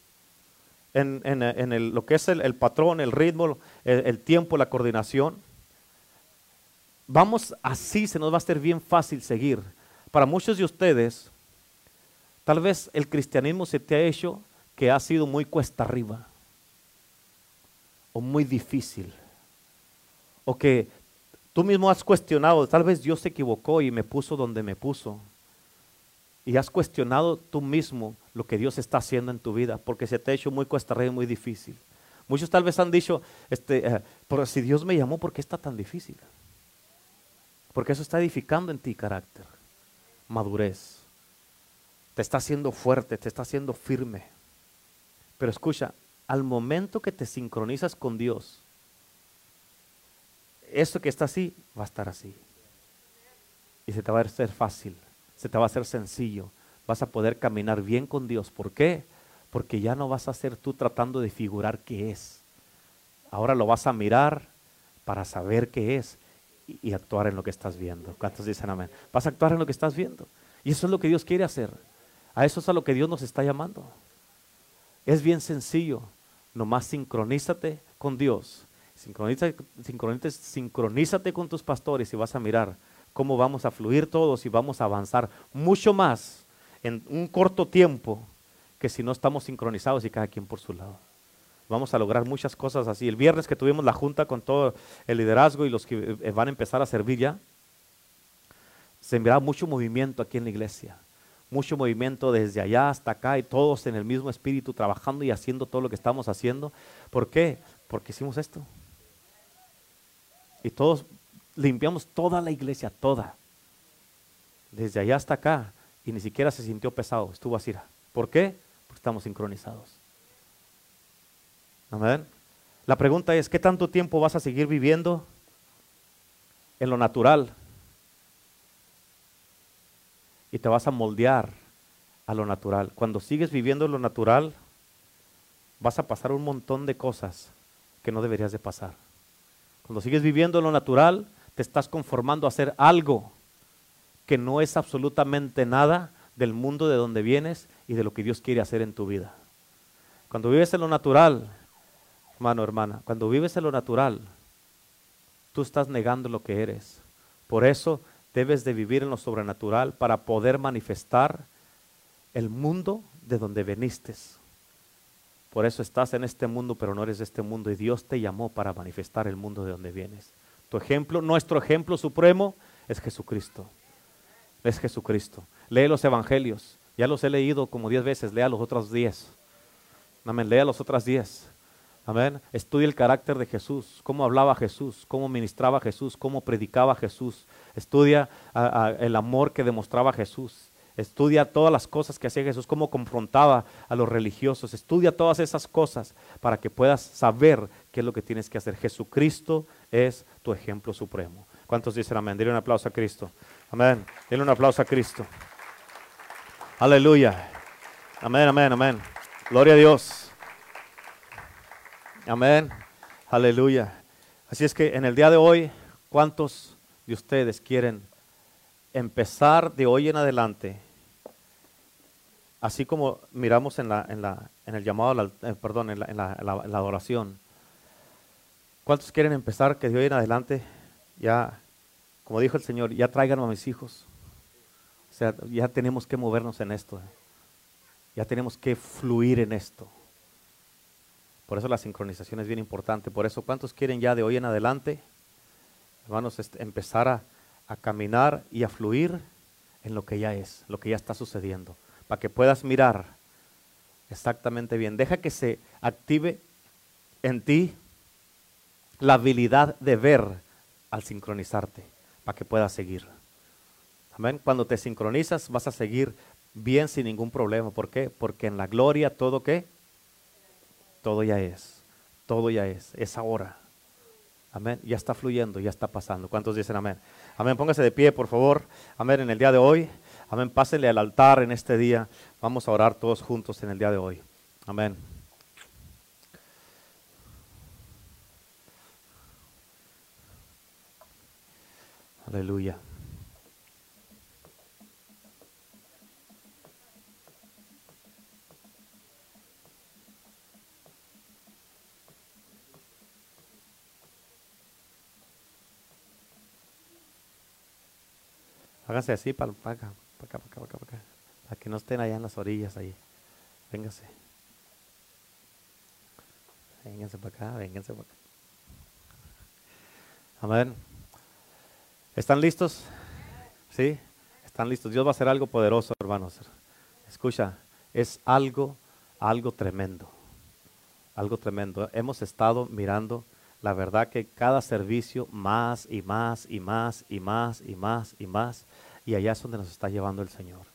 en, lo que es el, patrón, el ritmo, el, tiempo, la coordinación, vamos así, se nos va a hacer bien fácil seguir. Para muchos de ustedes, tal vez el cristianismo se te ha hecho que ha sido muy cuesta arriba o muy difícil o que Tú mismo has cuestionado, tal vez Dios se equivocó y me puso donde me puso. Y has cuestionado tú mismo lo que Dios está haciendo en tu vida, porque se te ha hecho muy cuesta y muy difícil. Muchos tal vez han dicho, este, eh, pero si Dios me llamó, ¿por qué está tan difícil? Porque eso está edificando en ti carácter, madurez. Te está haciendo fuerte, te está haciendo firme. Pero escucha, al momento que te sincronizas con Dios, esto que está así va a estar así. Y se te va a hacer fácil, se te va a hacer sencillo. Vas a poder caminar bien con Dios. ¿Por qué? Porque ya no vas a ser tú tratando de figurar qué es. Ahora lo vas a mirar para saber qué es y, actuar en lo que estás viendo. ¿Cuántos dicen amén? Vas a actuar en lo que estás viendo. Y eso es lo que Dios quiere hacer. A eso es a lo que Dios nos está llamando. Es bien sencillo. Nomás sincronízate con Dios Sincronízate, sincronízate con tus pastores y vas a mirar cómo vamos a fluir todos y vamos a avanzar mucho más en un corto tiempo que si no estamos sincronizados y cada quien por su lado. Vamos a lograr muchas cosas así. El viernes que tuvimos la junta con todo el liderazgo y los que eh, van a empezar a servir ya, se enviará mucho movimiento aquí en la iglesia. Mucho movimiento desde allá hasta acá y todos en el mismo espíritu trabajando y haciendo todo lo que estamos haciendo. ¿Por qué? Porque hicimos esto. Y todos limpiamos toda la iglesia, toda. Desde allá hasta acá. Y ni siquiera se sintió pesado, estuvo así. ¿Por qué? Porque estamos sincronizados. Amén. La pregunta es, ¿qué tanto tiempo vas a seguir viviendo en lo natural? Y te vas a moldear a lo natural. Cuando sigues viviendo en lo natural, vas a pasar un montón de cosas que no deberías de pasar. Cuando sigues viviendo lo natural, te estás conformando a hacer algo que no es absolutamente nada del mundo de donde vienes y de lo que Dios quiere hacer en tu vida. Cuando vives en lo natural, hermano, hermana, cuando vives en lo natural, tú estás negando lo que eres. Por eso debes de vivir en lo sobrenatural para poder manifestar el mundo de donde veniste. Por eso estás en este mundo, pero no eres de este mundo. Y Dios te llamó para manifestar el mundo de donde vienes. Tu ejemplo, nuestro ejemplo supremo es Jesucristo. Es Jesucristo. Lee los evangelios. Ya los he leído como diez veces. Lea los otros diez. Amén. Lea los otros diez. Amén. Estudia el carácter de Jesús, cómo hablaba Jesús, cómo ministraba Jesús, cómo predicaba Jesús. Estudia el amor que demostraba Jesús. Estudia todas las cosas que hacía Jesús, cómo confrontaba a los religiosos. Estudia todas esas cosas para que puedas saber qué es lo que tienes que hacer. Jesucristo es tu ejemplo supremo. ¿Cuántos dicen amén? Dile un aplauso a Cristo. Amén. Dile un aplauso a Cristo. Aleluya. Amén, amén, amén. Gloria a Dios. Amén. Aleluya. Así es que en el día de hoy, ¿cuántos de ustedes quieren empezar de hoy en adelante, así como miramos en, la, en, la, en el llamado, eh, perdón, en la, en, la, adoración, ¿cuántos quieren empezar que de hoy en adelante ya, como dijo el Señor, ya traigan a mis hijos? O sea, ya tenemos que movernos en esto. Eh. Ya tenemos que fluir en esto. Por eso la sincronización es bien importante. Por eso, ¿cuántos quieren ya de hoy en adelante, hermanos, este, empezar a, a caminar y a fluir en lo que ya es, lo que ya está sucediendo? Para que puedas mirar exactamente bien. Deja que se active en ti la habilidad de ver al sincronizarte, para que puedas seguir. Amén. Cuando te sincronizas vas a seguir bien sin ningún problema. ¿Por qué? Porque en la gloria todo qué? Todo ya es. Todo ya es. Es ahora. Amén. Ya está fluyendo, ya está pasando. ¿Cuántos dicen amén? Amén. Póngase de pie, por favor. Amén. En el día de hoy. Amén. Pásenle al altar en este día. Vamos a orar todos juntos en el día de hoy. Amén. Aleluya. Háganse así para acá, para acá, para acá, para que no estén allá en las orillas ahí. Véngase. Vénganse para acá, vénganse para acá. Amén. ¿Están listos? ¿Sí? ¿Están listos? Dios va a hacer algo poderoso, hermanos. Escucha, es algo, algo tremendo. Algo tremendo. Hemos estado mirando la verdad que cada servicio más y más y más y más y más y más y allá es donde nos está llevando el Señor.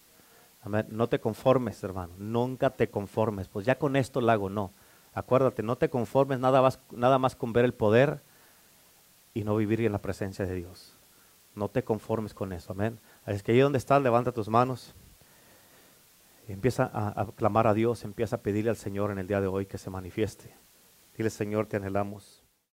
Amén. No te conformes, hermano. Nunca te conformes. Pues ya con esto lo hago, no. Acuérdate, no te conformes nada más, nada más con ver el poder y no vivir en la presencia de Dios. No te conformes con eso, amén. Es que ahí donde estás, levanta tus manos. Y empieza a, a clamar a Dios, empieza a pedirle al Señor en el día de hoy que se manifieste. Dile, Señor, te anhelamos.